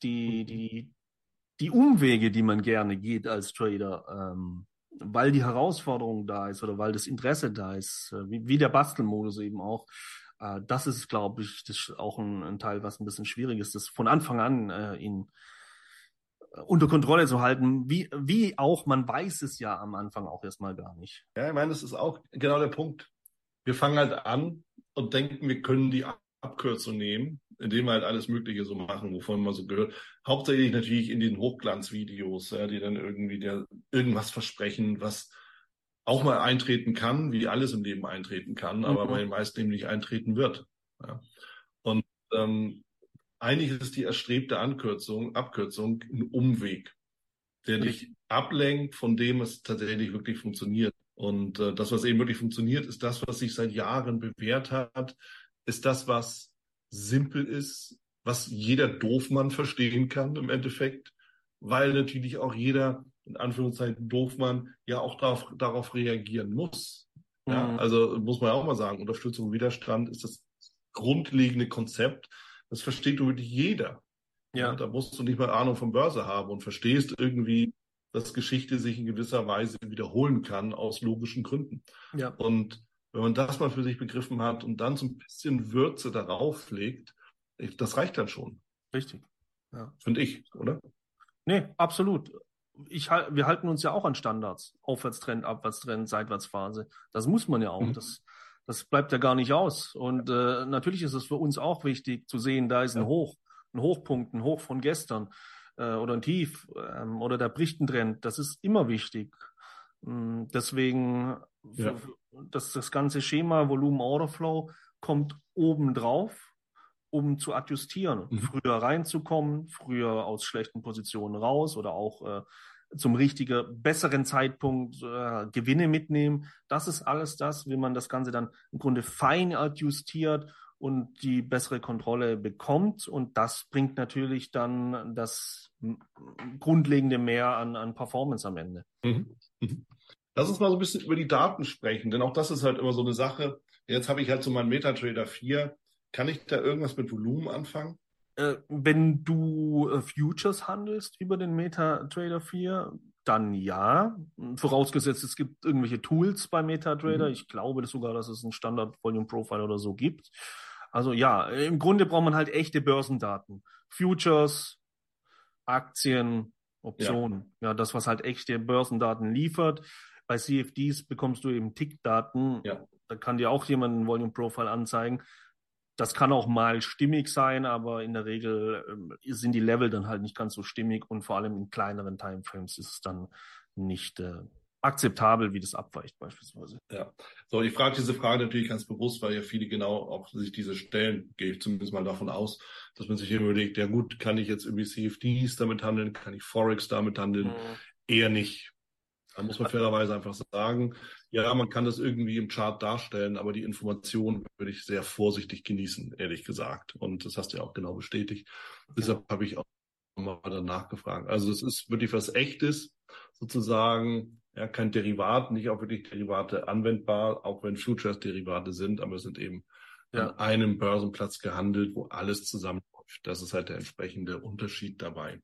die, die, die Umwege, die man gerne geht als Trader, ähm, weil die Herausforderung da ist oder weil das Interesse da ist, äh, wie, wie der Bastelmodus eben auch. Äh, das ist, glaube ich, das auch ein, ein, Teil, was ein bisschen schwierig ist, das von Anfang an äh, in äh, unter Kontrolle zu halten, wie, wie auch, man weiß es ja am Anfang auch erstmal gar nicht. Ja, ich meine, das ist auch genau der Punkt. Wir fangen halt an und denken, wir können die Abkürzung nehmen, indem wir halt alles Mögliche so machen, wovon man so gehört. Hauptsächlich natürlich in den Hochglanzvideos, ja, die dann irgendwie der, irgendwas versprechen, was auch mal eintreten kann, wie alles im Leben eintreten kann, aber mhm. bei den meisten eben nicht eintreten wird. Ja. Und ähm, eigentlich ist die erstrebte Ankürzung, Abkürzung ein Umweg, der dich ablenkt von dem, was tatsächlich wirklich funktioniert. Und äh, das, was eben wirklich funktioniert, ist das, was sich seit Jahren bewährt hat, ist das, was simpel ist, was jeder Doofmann verstehen kann im Endeffekt, weil natürlich auch jeder, in Anführungszeichen Doofmann, ja auch darauf, darauf reagieren muss. Mhm. Ja, also muss man ja auch mal sagen, Unterstützung und Widerstand ist das grundlegende Konzept. Das versteht wirklich jeder. Ja. ja. Da musst du nicht mal Ahnung von Börse haben und verstehst irgendwie, dass Geschichte sich in gewisser Weise wiederholen kann aus logischen Gründen. Ja. Und wenn man das mal für sich begriffen hat und dann so ein bisschen Würze darauf legt, das reicht dann schon. Richtig. Ja. Finde ich, oder? Nee, absolut. Ich, wir halten uns ja auch an Standards. Aufwärtstrend, Abwärtstrend, Seitwärtsphase. Das muss man ja auch. Mhm. Das, das bleibt ja gar nicht aus. Und äh, natürlich ist es für uns auch wichtig zu sehen, da ist ein ja. Hoch, ein Hochpunkt, ein Hoch von gestern äh, oder ein Tief ähm, oder der bricht ein Trend. Das ist immer wichtig. Mm, deswegen, ja. das, das ganze Schema Volumen Order Flow kommt oben drauf, um zu adjustieren, mhm. früher reinzukommen, früher aus schlechten Positionen raus oder auch äh, zum richtigen, besseren Zeitpunkt äh, Gewinne mitnehmen. Das ist alles das, wie man das Ganze dann im Grunde fein adjustiert und die bessere Kontrolle bekommt. Und das bringt natürlich dann das grundlegende Mehr an, an Performance am Ende. Mhm. Mhm. Lass uns mal so ein bisschen über die Daten sprechen, denn auch das ist halt immer so eine Sache. Jetzt habe ich halt so meinen MetaTrader 4. Kann ich da irgendwas mit Volumen anfangen? Äh, wenn du äh, Futures handelst über den MetaTrader 4, dann ja. Vorausgesetzt, es gibt irgendwelche Tools bei MetaTrader. Mhm. Ich glaube sogar, dass es ein Standard Volume Profile oder so gibt. Also ja, im Grunde braucht man halt echte Börsendaten. Futures, Aktien, Optionen. Ja. ja, das, was halt echte Börsendaten liefert. Bei CFDs bekommst du eben Tickdaten. Ja. Da kann dir auch jemand ein Volume Profile anzeigen. Das kann auch mal stimmig sein, aber in der Regel äh, sind die Level dann halt nicht ganz so stimmig und vor allem in kleineren Timeframes ist es dann nicht äh, akzeptabel, wie das abweicht beispielsweise. Ja, so ich frage diese Frage natürlich ganz bewusst, weil ja viele genau auch sich diese stellen, gehe ich zumindest mal davon aus, dass man sich überlegt, ja gut, kann ich jetzt irgendwie CFDs damit handeln, kann ich Forex damit handeln? Mhm. Eher nicht. Da muss man fairerweise einfach sagen, ja, man kann das irgendwie im Chart darstellen, aber die Information würde ich sehr vorsichtig genießen, ehrlich gesagt. Und das hast du ja auch genau bestätigt. Deshalb habe ich auch mal danach gefragt. Also es ist wirklich was Echtes, sozusagen, ja, kein Derivat, nicht auch wirklich Derivate anwendbar, auch wenn Futures Derivate sind, aber es sind eben ja. an einem Börsenplatz gehandelt, wo alles zusammenläuft. Das ist halt der entsprechende Unterschied dabei.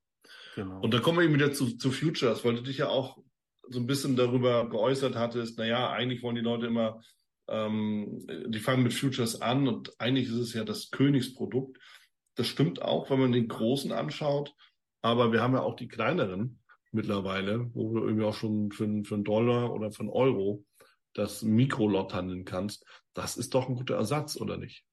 Genau. Und da kommen wir eben wieder zu, zu Futures. Wollte dich ja auch so ein bisschen darüber geäußert hattest, naja, eigentlich wollen die Leute immer, ähm, die fangen mit Futures an und eigentlich ist es ja das Königsprodukt. Das stimmt auch, wenn man den Großen anschaut, aber wir haben ja auch die kleineren mittlerweile, wo du irgendwie auch schon für, für einen Dollar oder für einen Euro das Mikrolot handeln kannst. Das ist doch ein guter Ersatz, oder nicht?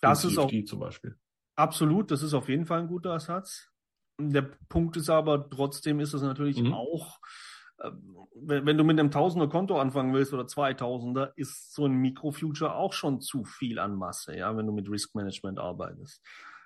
Das ist auch zum Beispiel. Absolut, das ist auf jeden Fall ein guter Ersatz. Der Punkt ist aber, trotzdem ist es natürlich mhm. auch, äh, wenn, wenn, du mit einem Tausender Konto anfangen willst oder Zweitausender, ist so ein Mikrofuture auch schon zu viel an Masse, ja, wenn du mit Risk Management arbeitest.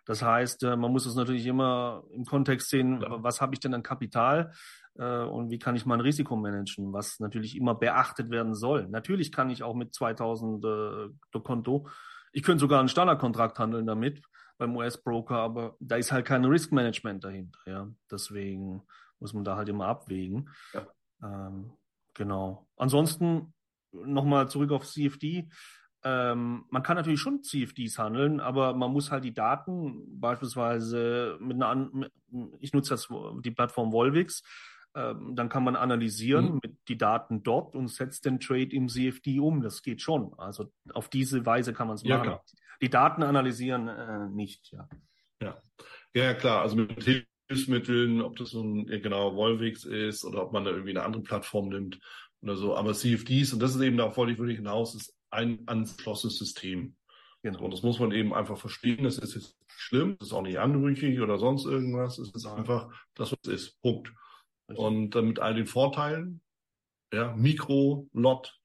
Das heißt, äh, man muss es natürlich immer im Kontext sehen, was habe ich denn an Kapital äh, und wie kann ich mein Risiko managen, was natürlich immer beachtet werden soll. Natürlich kann ich auch mit 2000 äh, Konto, ich könnte sogar einen Standardkontrakt handeln damit beim US-Broker, aber da ist halt kein Risk Management dahinter. Ja, deswegen muss man da halt immer abwägen. Ja. Ähm, genau. Ansonsten nochmal zurück auf CFD. Ähm, man kann natürlich schon CFDs handeln, aber man muss halt die Daten beispielsweise mit einer, ich nutze jetzt die Plattform Volvix, Ähm, dann kann man analysieren Mhm. mit die Daten dort und setzt den Trade im CFD um. Das geht schon. Also auf diese Weise kann man es Ja, machen. klar. Die Daten analysieren äh, nicht, ja. Ja, ja, klar. Also mit Hilfsmitteln, ob das so ein ja, genau Volvix ist oder ob man da irgendwie eine andere Plattform nimmt oder so. Aber CFDs, und das ist eben, da wollte ich wirklich hinaus, ist ein angeschlossenes System. Genau. Und das muss man eben einfach verstehen. Das ist jetzt nicht schlimm, das ist auch nicht anrüchig oder sonst irgendwas. Es ist einfach das, was es ist. Punkt. Richtig. Und dann mit all den Vorteilen, ja, Mikro-Lot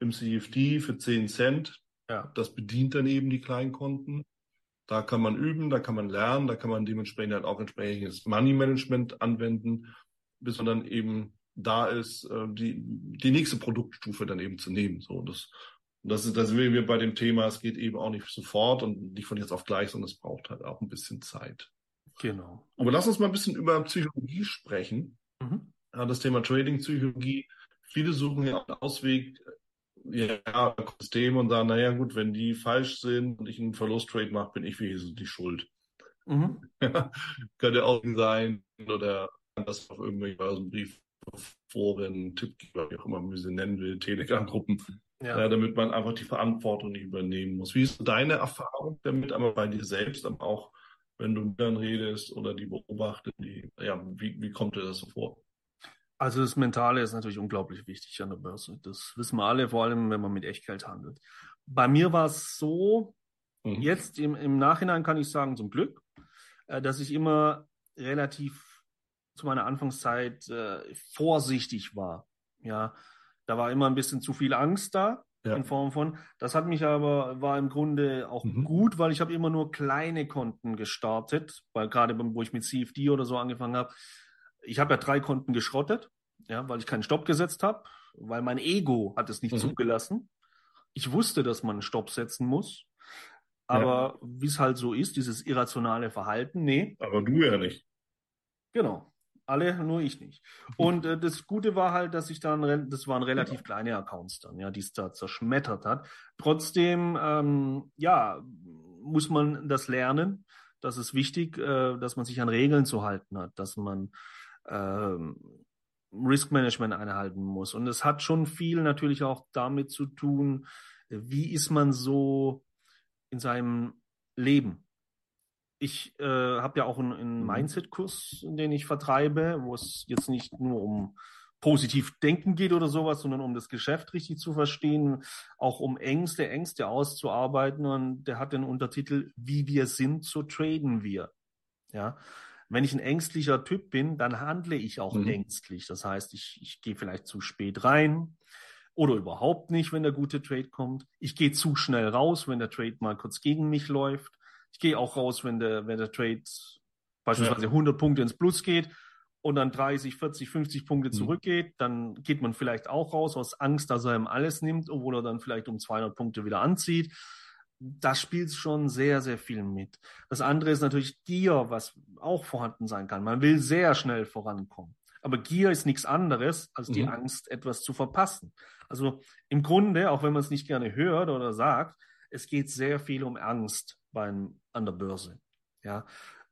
im CFD für 10 Cent, Ja. das bedient dann eben die Kleinkonten. Da kann man üben, da kann man lernen, da kann man dementsprechend halt auch entsprechendes Money Management anwenden, bis man dann eben da ist, äh, die, die nächste Produktstufe dann eben zu nehmen. So, das, das ist, das sind wir bei dem Thema, es geht eben auch nicht sofort und nicht von jetzt auf gleich, sondern es braucht halt auch ein bisschen Zeit. Genau. Aber lass uns mal ein bisschen über Psychologie sprechen. Mhm. Ja, das Thema Trading-Psychologie. Viele suchen ja einen Ausweg, ja, System und sagen, naja, gut, wenn die falsch sind und ich einen Verlusttrade mache, bin ich wesentlich schuld. Mhm. Könnte auch sein oder das auf irgendwelche Börsenbrief, Foren, Tippgeber, wie auch immer man sie nennen will, Telegram-Gruppen, Ja. äh, damit man einfach die Verantwortung nicht übernehmen muss. Wie ist deine Erfahrung damit, aber bei dir selbst, aber auch wenn du mit anderen redest oder die beobachtest, die, ja, wie, wie kommt dir das so vor? Also das Mentale ist natürlich unglaublich wichtig an der Börse. Das wissen wir alle, vor allem wenn man mit Echtgeld handelt. Bei mir war es so, Mhm. jetzt im, im Nachhinein kann ich sagen, zum Glück, äh, dass ich immer relativ zu meiner Anfangszeit äh, vorsichtig war. Ja, da war immer ein bisschen zu viel Angst da Ja. in Form von. Das hat mich aber war im Grunde auch Mhm. gut, weil ich habe immer nur kleine Konten gestartet, weil gerade beim- wo ich mit CFD oder so angefangen habe, ich habe ja drei Konten geschrottet, ja, weil ich keinen Stopp gesetzt habe, weil mein Ego hat es nicht Mhm. zugelassen. Ich wusste, dass man einen Stopp setzen muss, aber wie es halt so ist, dieses irrationale Verhalten, nee, Aber du ja nicht. Genau. Alle, nur ich nicht. Und äh, das Gute war halt, dass ich dann, das waren relativ kleine Accounts dann, ja, die es da zerschmettert hat. Trotzdem, ähm, ja, muss man das lernen. Das ist wichtig, äh, dass man sich an Regeln zu halten hat, dass man ähm, Risk Management einhalten muss. Und es hat schon viel natürlich auch damit zu tun, wie ist man so in seinem Leben ich äh, habe ja auch einen, einen Mhm. Mindset-Kurs, den ich vertreibe, wo es jetzt nicht nur um positiv denken geht oder sowas, sondern um das Geschäft richtig zu verstehen, auch um Ängste, Ängste auszuarbeiten. Und der hat den Untertitel, wie wir sind, so traden wir. Ja. Wenn ich ein ängstlicher Typ bin, dann handle ich auch Mhm. ängstlich. Das heißt, ich, ich gehe vielleicht zu spät rein oder überhaupt nicht, wenn der gute Trade kommt. Ich gehe zu schnell raus, wenn der Trade mal kurz gegen mich läuft. Ich gehe auch raus, wenn der, wenn der Trade beispielsweise 100 Punkte ins Plus geht und dann 30, 40, 50 Punkte Mhm. zurückgeht, dann geht man vielleicht auch raus aus Angst, dass er ihm alles nimmt, obwohl er dann vielleicht um 200 Punkte wieder anzieht. Das spielt schon sehr, sehr viel mit. Das andere ist natürlich Gier, was auch vorhanden sein kann. Man will sehr schnell vorankommen. Aber Gier ist nichts anderes als die Mhm. Angst, etwas zu verpassen. Also im Grunde, auch wenn man es nicht gerne hört oder sagt, es geht sehr viel um Angst beim, an der Börse. Ja.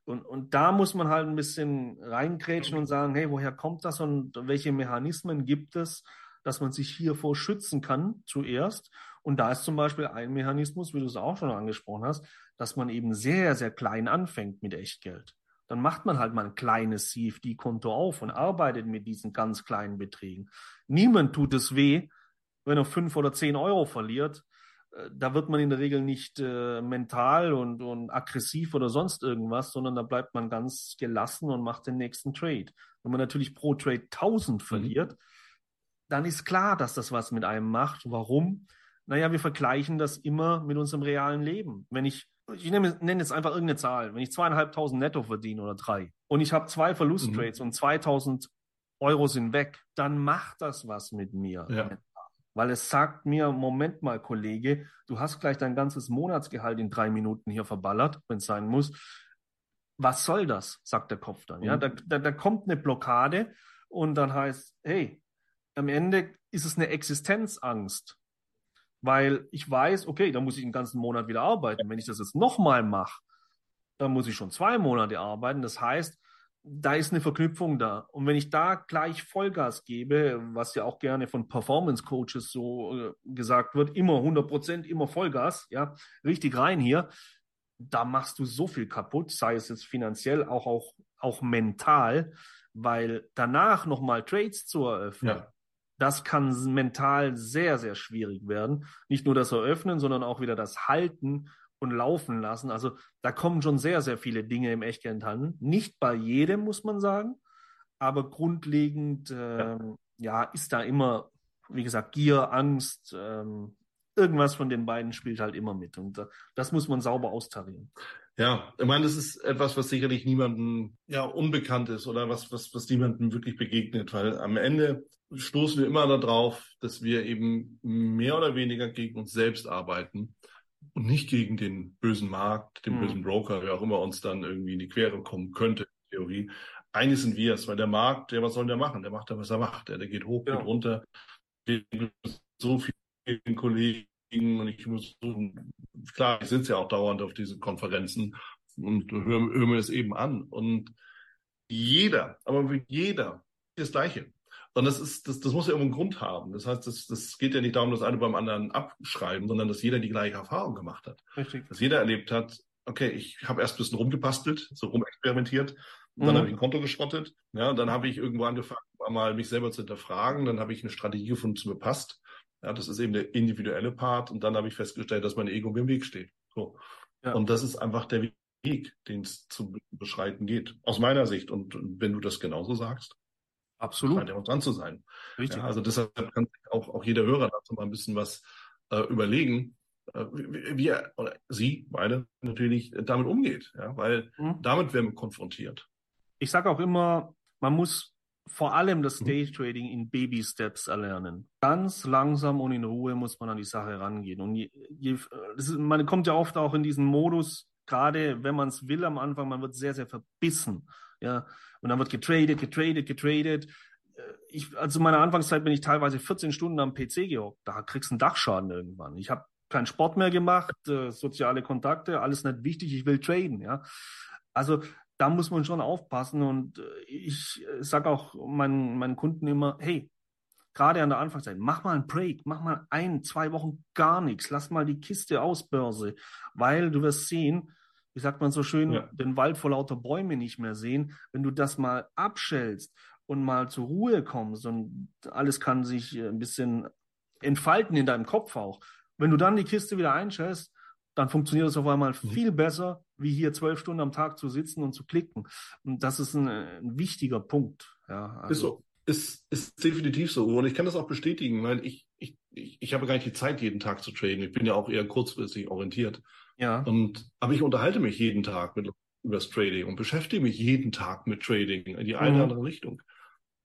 Und, und da muss man halt ein bisschen reingrätschen und sagen, hey, woher kommt das und welche Mechanismen gibt es, dass man sich hiervor schützen kann zuerst. Und da ist zum Beispiel ein Mechanismus, wie du es auch schon angesprochen hast, dass man eben sehr, sehr klein anfängt mit Echtgeld. Dann macht man halt mal ein kleines CFD-Konto auf und arbeitet mit diesen ganz kleinen Beträgen. Niemand tut es weh, wenn er fünf oder zehn Euro verliert. Äh, Da wird man in der Regel nicht äh, mental und, und aggressiv oder sonst irgendwas, sondern da bleibt man ganz gelassen und macht den nächsten Trade. Wenn man natürlich pro Trade 1000 verliert, dann ist klar, dass das was mit einem macht. Warum? Naja, wir vergleichen das immer mit unserem realen Leben. Wenn ich, ich nenne, nenne jetzt einfach irgendeine Zahl, wenn ich zweieinhalbtausend netto verdiene oder drei und ich habe zwei Verlusttrades und 2000 Euro sind weg, dann macht das was mit mir. Ja. Weil es sagt mir, Moment mal, Kollege, du hast gleich dein ganzes Monatsgehalt in drei Minuten hier verballert, wenn es sein muss. Was soll das? sagt der Kopf dann. Ja, Mhm. da, da, da kommt eine Blockade und dann heißt, hey, am Ende ist es eine Existenzangst. Weil ich weiß, okay, da muss ich den ganzen Monat wieder arbeiten. Wenn ich das jetzt nochmal mache, dann muss ich schon zwei Monate arbeiten. Das heißt, da ist eine Verknüpfung da. Und wenn ich da gleich Vollgas gebe, was ja auch gerne von Performance Coaches so äh, gesagt wird, immer 100 Prozent, immer Vollgas, ja, richtig rein hier, da machst du so viel kaputt, sei es jetzt finanziell, auch, auch, auch mental, weil danach nochmal Trades zu eröffnen, ja. das kann mental sehr, sehr schwierig werden. Nicht nur das Eröffnen, sondern auch wieder das Halten und laufen lassen. Also da kommen schon sehr, sehr viele Dinge im Echtgeld an. Nicht bei jedem, muss man sagen, aber grundlegend äh, ja. ja. ist da immer, wie gesagt, Gier, Angst, ähm, irgendwas von den beiden spielt halt immer mit. Und das muss man sauber austarieren. Ja, ich meine, das ist etwas, was sicherlich niemandem ja unbekannt ist oder was, was, was niemandem wirklich begegnet, weil am Ende stoßen wir immer darauf, dass wir eben mehr oder weniger gegen uns selbst arbeiten und nicht gegen den bösen Markt, den mhm. bösen Broker, wer auch immer uns dann irgendwie in die Quere kommen könnte, in Theorie. Eigentlich sind wir es, weil der Markt, der, was soll der machen? Der macht da, was er macht. Der, der geht hoch, ja. geht runter. So vielen Kollegen und ich muss so, klar, ich sitze ja auch dauernd auf diesen Konferenzen und höre hör mir das eben an. Und jeder, aber jeder das Gleiche. Und das ist, das, das muss ja immer einen Grund haben. Das heißt, das, das geht ja nicht darum, dass eine beim anderen abschreiben, sondern dass jeder die gleiche Erfahrung gemacht hat. Richtig. Dass jeder erlebt hat, okay, ich habe erst ein bisschen rumgebastelt, so rumexperimentiert, und dann mhm. habe ich ein Konto geschrottet, ja, dann habe ich irgendwo angefangen, mal mich selber zu hinterfragen, dann habe ich eine Strategie gefunden, die mir passt. Ja, das ist eben der individuelle Part und dann habe ich festgestellt, dass mein Ego mir im Weg steht. So. Ja. Und das ist einfach der Weg, den es zu beschreiten geht, aus meiner Sicht. Und wenn du das genauso sagst, Absolut. Scheint ja auch dran zu sein. Richtig. Ja, also deshalb kann sich auch, auch jeder Hörer dazu mal ein bisschen was äh, überlegen, äh, wie, wie er oder sie, beide natürlich, damit umgeht. Ja, weil mhm. damit werden wir konfrontiert. Ich sage auch immer, man muss vor allem das mhm. Day Trading in Baby Steps erlernen. Ganz langsam und in Ruhe muss man an die Sache rangehen. Und je, je, ist, man kommt ja oft auch in diesen Modus, gerade wenn man es will am Anfang, man wird sehr, sehr verbissen. Ja, und dann wird getradet, getradet, getradet. Äh, ich, also in meiner Anfangszeit bin ich teilweise 14 Stunden am PC gehockt. Da kriegst du einen Dachschaden irgendwann. Ich habe keinen Sport mehr gemacht, äh, soziale Kontakte, alles nicht wichtig. Ich will traden. Ja, also da muss man schon aufpassen. Und äh, ich sage auch meinen, meinen Kunden immer, hey, gerade an der Anfangszeit, mach mal einen Break, mach mal ein, zwei Wochen gar nichts, lass mal die Kiste aus Börse, weil du wirst sehen, wie sagt man so schön, ja. den Wald vor lauter Bäume nicht mehr sehen. Wenn du das mal abschälst und mal zur Ruhe kommst und alles kann sich äh, ein bisschen entfalten in deinem Kopf auch. Wenn du dann die Kiste wieder einschälst, dann funktioniert es auf einmal mhm. viel besser, wie hier zwölf Stunden am Tag zu sitzen und zu klicken. Und das ist ein, ein wichtiger Punkt. Ja, also. Ist so. Ist, ist definitiv so. Und ich kann das auch bestätigen, weil ich, ich, ich, ich habe gar nicht die Zeit, jeden Tag zu traden. Ich bin ja auch eher kurzfristig orientiert. Ja. Und, aber ich unterhalte mich jeden Tag mit über das Trading und beschäftige mich jeden Tag mit Trading in die eine oder mhm. andere Richtung.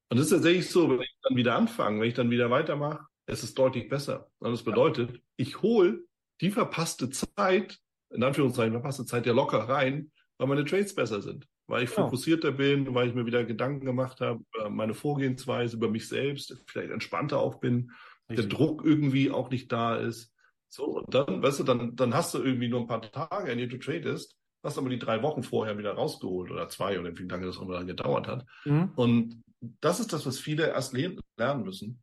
Und das ist tatsächlich so, wenn ich dann wieder anfange, wenn ich dann wieder weitermache, es ist deutlich besser. Und das bedeutet, ich hole die verpasste Zeit, in Anführungszeichen verpasste Zeit ja locker rein, weil meine Trades besser sind. Weil ich ja. fokussierter bin, weil ich mir wieder Gedanken gemacht habe über meine Vorgehensweise, über mich selbst, vielleicht entspannter auch bin, Richtig. der Druck irgendwie auch nicht da ist. So, und dann, weißt du, dann, dann hast du irgendwie nur ein paar Tage, in denen du tradest, hast aber die drei Wochen vorher wieder rausgeholt oder zwei oder wie lange das auch immer gedauert hat. Mhm. Und das ist das, was viele erst lernen müssen,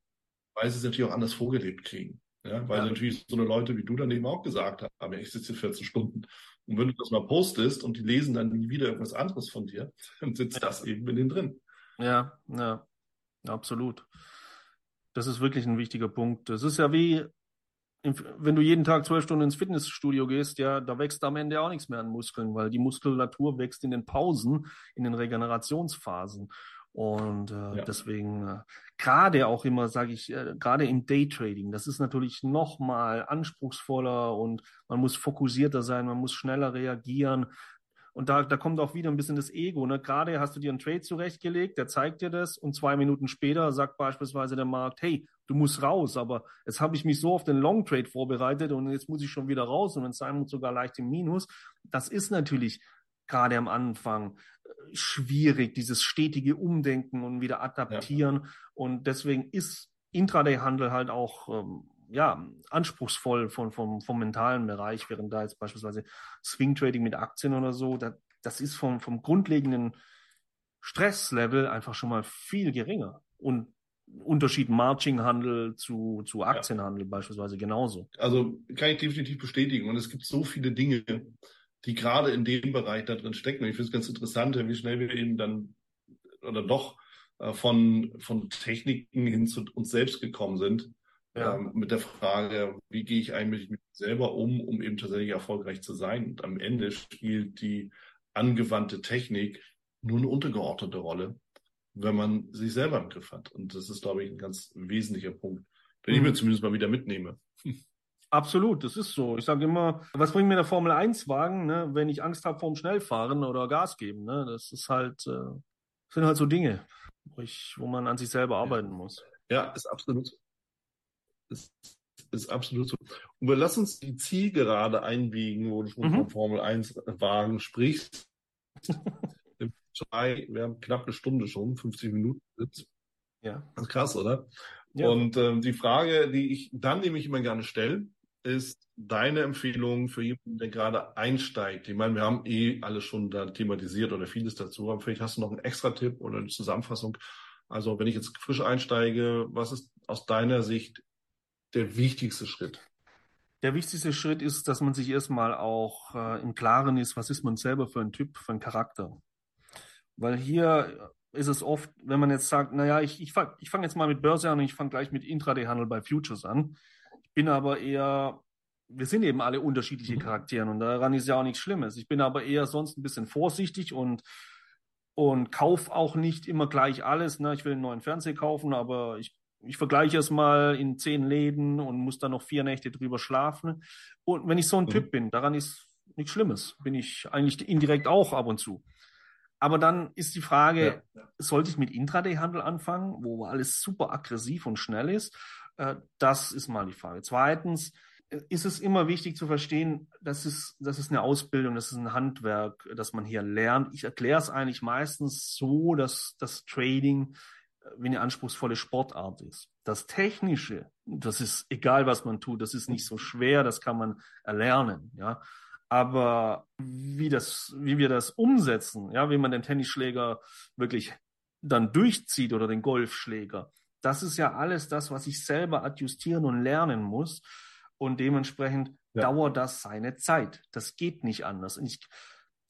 weil sie es natürlich auch anders vorgelebt kriegen. Ja, weil ja. natürlich so eine Leute wie du dann eben auch gesagt haben, ich sitze 14 Stunden. Und wenn du das mal postest und die lesen dann nie wieder irgendwas anderes von dir, dann sitzt das eben in denen drin. Ja, ja, absolut. Das ist wirklich ein wichtiger Punkt. Das ist ja wie, wenn du jeden Tag zwölf Stunden ins Fitnessstudio gehst, ja, da wächst am Ende auch nichts mehr an Muskeln, weil die Muskulatur wächst in den Pausen, in den Regenerationsphasen. Und äh, ja. deswegen äh, gerade auch immer, sage ich, äh, gerade im Daytrading, das ist natürlich noch mal anspruchsvoller und man muss fokussierter sein, man muss schneller reagieren. Und da, da kommt auch wieder ein bisschen das Ego. Ne? Gerade hast du dir einen Trade zurechtgelegt, der zeigt dir das und zwei Minuten später sagt beispielsweise der Markt, hey, du musst raus, aber jetzt habe ich mich so auf den Long Trade vorbereitet und jetzt muss ich schon wieder raus und sein muss sogar leicht im Minus. Das ist natürlich gerade am Anfang äh, schwierig, dieses stetige Umdenken und wieder adaptieren. Ja. Und deswegen ist Intraday-Handel halt auch ähm, ja, anspruchsvoll von, vom, vom mentalen Bereich, während da jetzt beispielsweise Swing Trading mit Aktien oder so, da, das ist vom, vom grundlegenden Stresslevel einfach schon mal viel geringer. Und Unterschied Marching-Handel zu, zu Aktienhandel ja. beispielsweise genauso. Also kann ich definitiv bestätigen. Und es gibt so viele Dinge, die gerade in dem Bereich da drin stecken. Und ich finde es ganz interessant, wie schnell wir eben dann oder doch äh, von, von Techniken hin zu uns selbst gekommen sind. Ja. Ähm, mit der Frage, wie gehe ich eigentlich mit mir selber um, um eben tatsächlich erfolgreich zu sein. Und am Ende spielt die angewandte Technik nur eine untergeordnete Rolle wenn man sich selber im Griff hat. Und das ist, glaube ich, ein ganz wesentlicher Punkt, den ich mir mhm. zumindest mal wieder mitnehme. Absolut, das ist so. Ich sage immer, was bringt mir der Formel 1 Wagen, ne, wenn ich Angst habe vorm Schnellfahren oder Gas geben? Ne? Das ist halt, äh, sind halt so Dinge, wo, ich, wo man an sich selber arbeiten muss. Ja, ist absolut so. Ist, ist absolut so. Und wir lassen uns die Zielgerade einbiegen, wo du schon mhm. vom Formel 1 Wagen sprichst. zwei, wir haben knapp eine Stunde schon, 50 Minuten Sitz. Ja. Das ist krass, oder? Ja. Und ähm, die Frage, die ich dann nämlich immer gerne stelle, ist deine Empfehlung für jemanden, der gerade einsteigt? Ich meine, wir haben eh alles schon da thematisiert oder vieles dazu, aber vielleicht hast du noch einen extra Tipp oder eine Zusammenfassung. Also wenn ich jetzt frisch einsteige, was ist aus deiner Sicht der wichtigste Schritt? Der wichtigste Schritt ist, dass man sich erstmal auch äh, im Klaren ist, was ist man selber für ein Typ, für ein Charakter. Weil hier ist es oft, wenn man jetzt sagt, naja, ich, ich fange ich fang jetzt mal mit Börse an und ich fange gleich mit Intraday-Handel bei Futures an. Ich bin aber eher, wir sind eben alle unterschiedliche mhm. Charakteren und daran ist ja auch nichts Schlimmes. Ich bin aber eher sonst ein bisschen vorsichtig und, und kauf auch nicht immer gleich alles. Ne? Ich will einen neuen Fernseher kaufen, aber ich, ich vergleiche es mal in zehn Läden und muss dann noch vier Nächte drüber schlafen. Und wenn ich so ein mhm. Typ bin, daran ist nichts Schlimmes. Bin ich eigentlich indirekt auch ab und zu. Aber dann ist die Frage, ja, sollte ich mit Intraday-Handel anfangen, wo alles super aggressiv und schnell ist? Äh, das ist mal die Frage. Zweitens äh, ist es immer wichtig zu verstehen, das ist, das ist eine Ausbildung, das ist ein Handwerk, das man hier lernt. Ich erkläre es eigentlich meistens so, dass das Trading äh, wie eine anspruchsvolle Sportart ist. Das Technische, das ist egal, was man tut, das ist nicht so schwer, das kann man erlernen, ja. Aber wie das, wie wir das umsetzen, ja, wie man den Tennisschläger wirklich dann durchzieht oder den Golfschläger, das ist ja alles das, was ich selber adjustieren und lernen muss. Und dementsprechend ja. dauert das seine Zeit. Das geht nicht anders. Ich,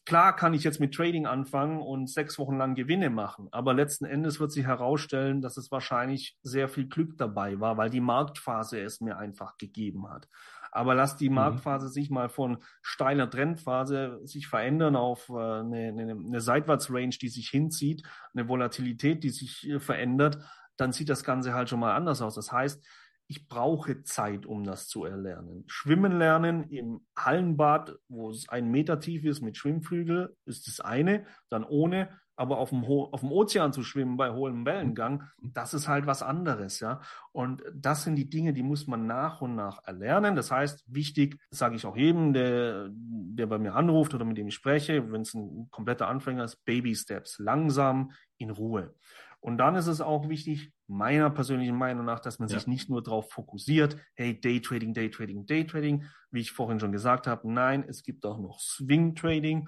klar kann ich jetzt mit Trading anfangen und sechs Wochen lang Gewinne machen, aber letzten Endes wird sich herausstellen, dass es wahrscheinlich sehr viel Glück dabei war, weil die Marktphase es mir einfach gegeben hat. Aber lass die mhm. Marktphase mhm. sich mal von steiler Trendphase sich verändern auf äh, eine, eine, eine Seitwärtsrange, die sich hinzieht, eine Volatilität, die sich äh, verändert, dann sieht das Ganze halt schon mal anders aus. Das heißt, ich brauche Zeit, um das zu erlernen. Schwimmen lernen im Hallenbad, wo es ein Meter tief ist mit Schwimmflügel, ist das eine. Dann ohne aber auf dem, auf dem Ozean zu schwimmen bei hohem Wellengang, das ist halt was anderes, ja. Und das sind die Dinge, die muss man nach und nach erlernen. Das heißt, wichtig, sage ich auch jedem, der, der bei mir anruft oder mit dem ich spreche, wenn es ein kompletter Anfänger ist, Baby Steps, langsam, in Ruhe. Und dann ist es auch wichtig, meiner persönlichen Meinung nach, dass man ja. sich nicht nur darauf fokussiert, hey, Daytrading, Daytrading, Daytrading, wie ich vorhin schon gesagt habe. Nein, es gibt auch noch Swing Trading.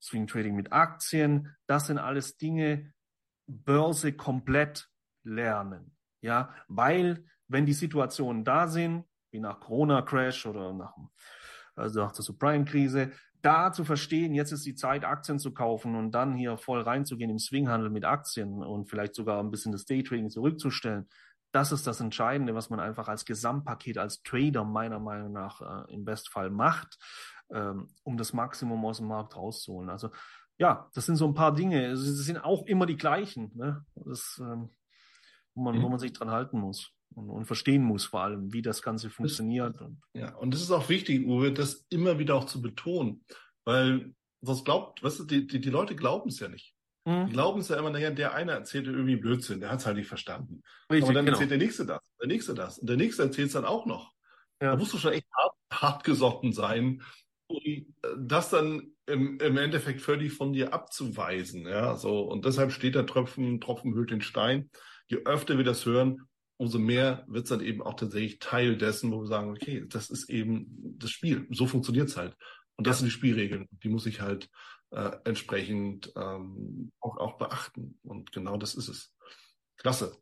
Swing Trading mit Aktien, das sind alles Dinge, Börse komplett lernen. Ja, weil wenn die Situationen da sind, wie nach Corona-Crash oder nach, also nach der Subprime-Krise, da zu verstehen, jetzt ist die Zeit, Aktien zu kaufen und dann hier voll reinzugehen im Swinghandel mit Aktien und vielleicht sogar ein bisschen das Daytrading zurückzustellen, das ist das Entscheidende, was man einfach als Gesamtpaket, als Trader meiner Meinung nach äh, im Bestfall macht ähm, um das Maximum aus dem Markt rauszuholen. Also ja, das sind so ein paar Dinge. Das sind auch immer die gleichen, ne? das, ähm, wo, man, mhm. wo man sich dran halten muss und, und, verstehen muss vor allem, wie das Ganze funktioniert. Das, ja, und das ist auch wichtig, Uwe, das immer wieder auch zu betonen, weil sonst glaubt, weißt du, die, die, die Leute glauben es ja nicht. Mhm. Die glauben es ja immer, naja, der eine erzählt irgendwie Blödsinn, der hat es halt nicht verstanden. Richtig, Aber dann genau. erzählt der nächste das, der nächste das und der nächste erzählt es dann auch noch. Ja. Da musst du schon echt hart, hart gesotten sein, um äh, das dann im, im Endeffekt völlig von dir abzuweisen. Ja, so. Und deshalb steht der Tropfen, Tropfen hüllt den Stein. Je öfter wir das hören, umso mehr wird es dann eben auch tatsächlich Teil dessen, wo wir sagen, okay, das ist eben das Spiel. So funktioniert's halt. Und das sind die Spielregeln. Die muss ich halt äh, entsprechend ähm, auch, auch beachten. Und genau das ist es. Klasse.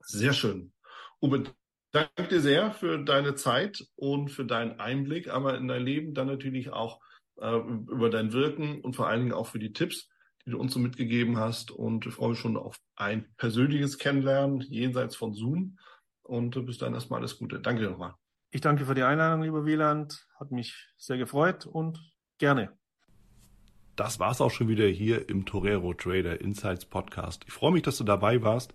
Sehr schön. Uwe, danke dir sehr für deine Zeit und für deinen Einblick, aber in dein Leben dann natürlich auch äh, über dein Wirken und vor allen Dingen auch für die Tipps, die du uns so mitgegeben hast. Und ich freue mich schon auf ein persönliches Kennenlernen jenseits von Zoom. Und bis dann erstmal alles Gute. Danke dir nochmal. Ich danke für die Einladung, lieber Wieland. Hat mich sehr gefreut und gerne. Das war's auch schon wieder hier im Torero Trader Insights Podcast. Ich freue mich, dass du dabei warst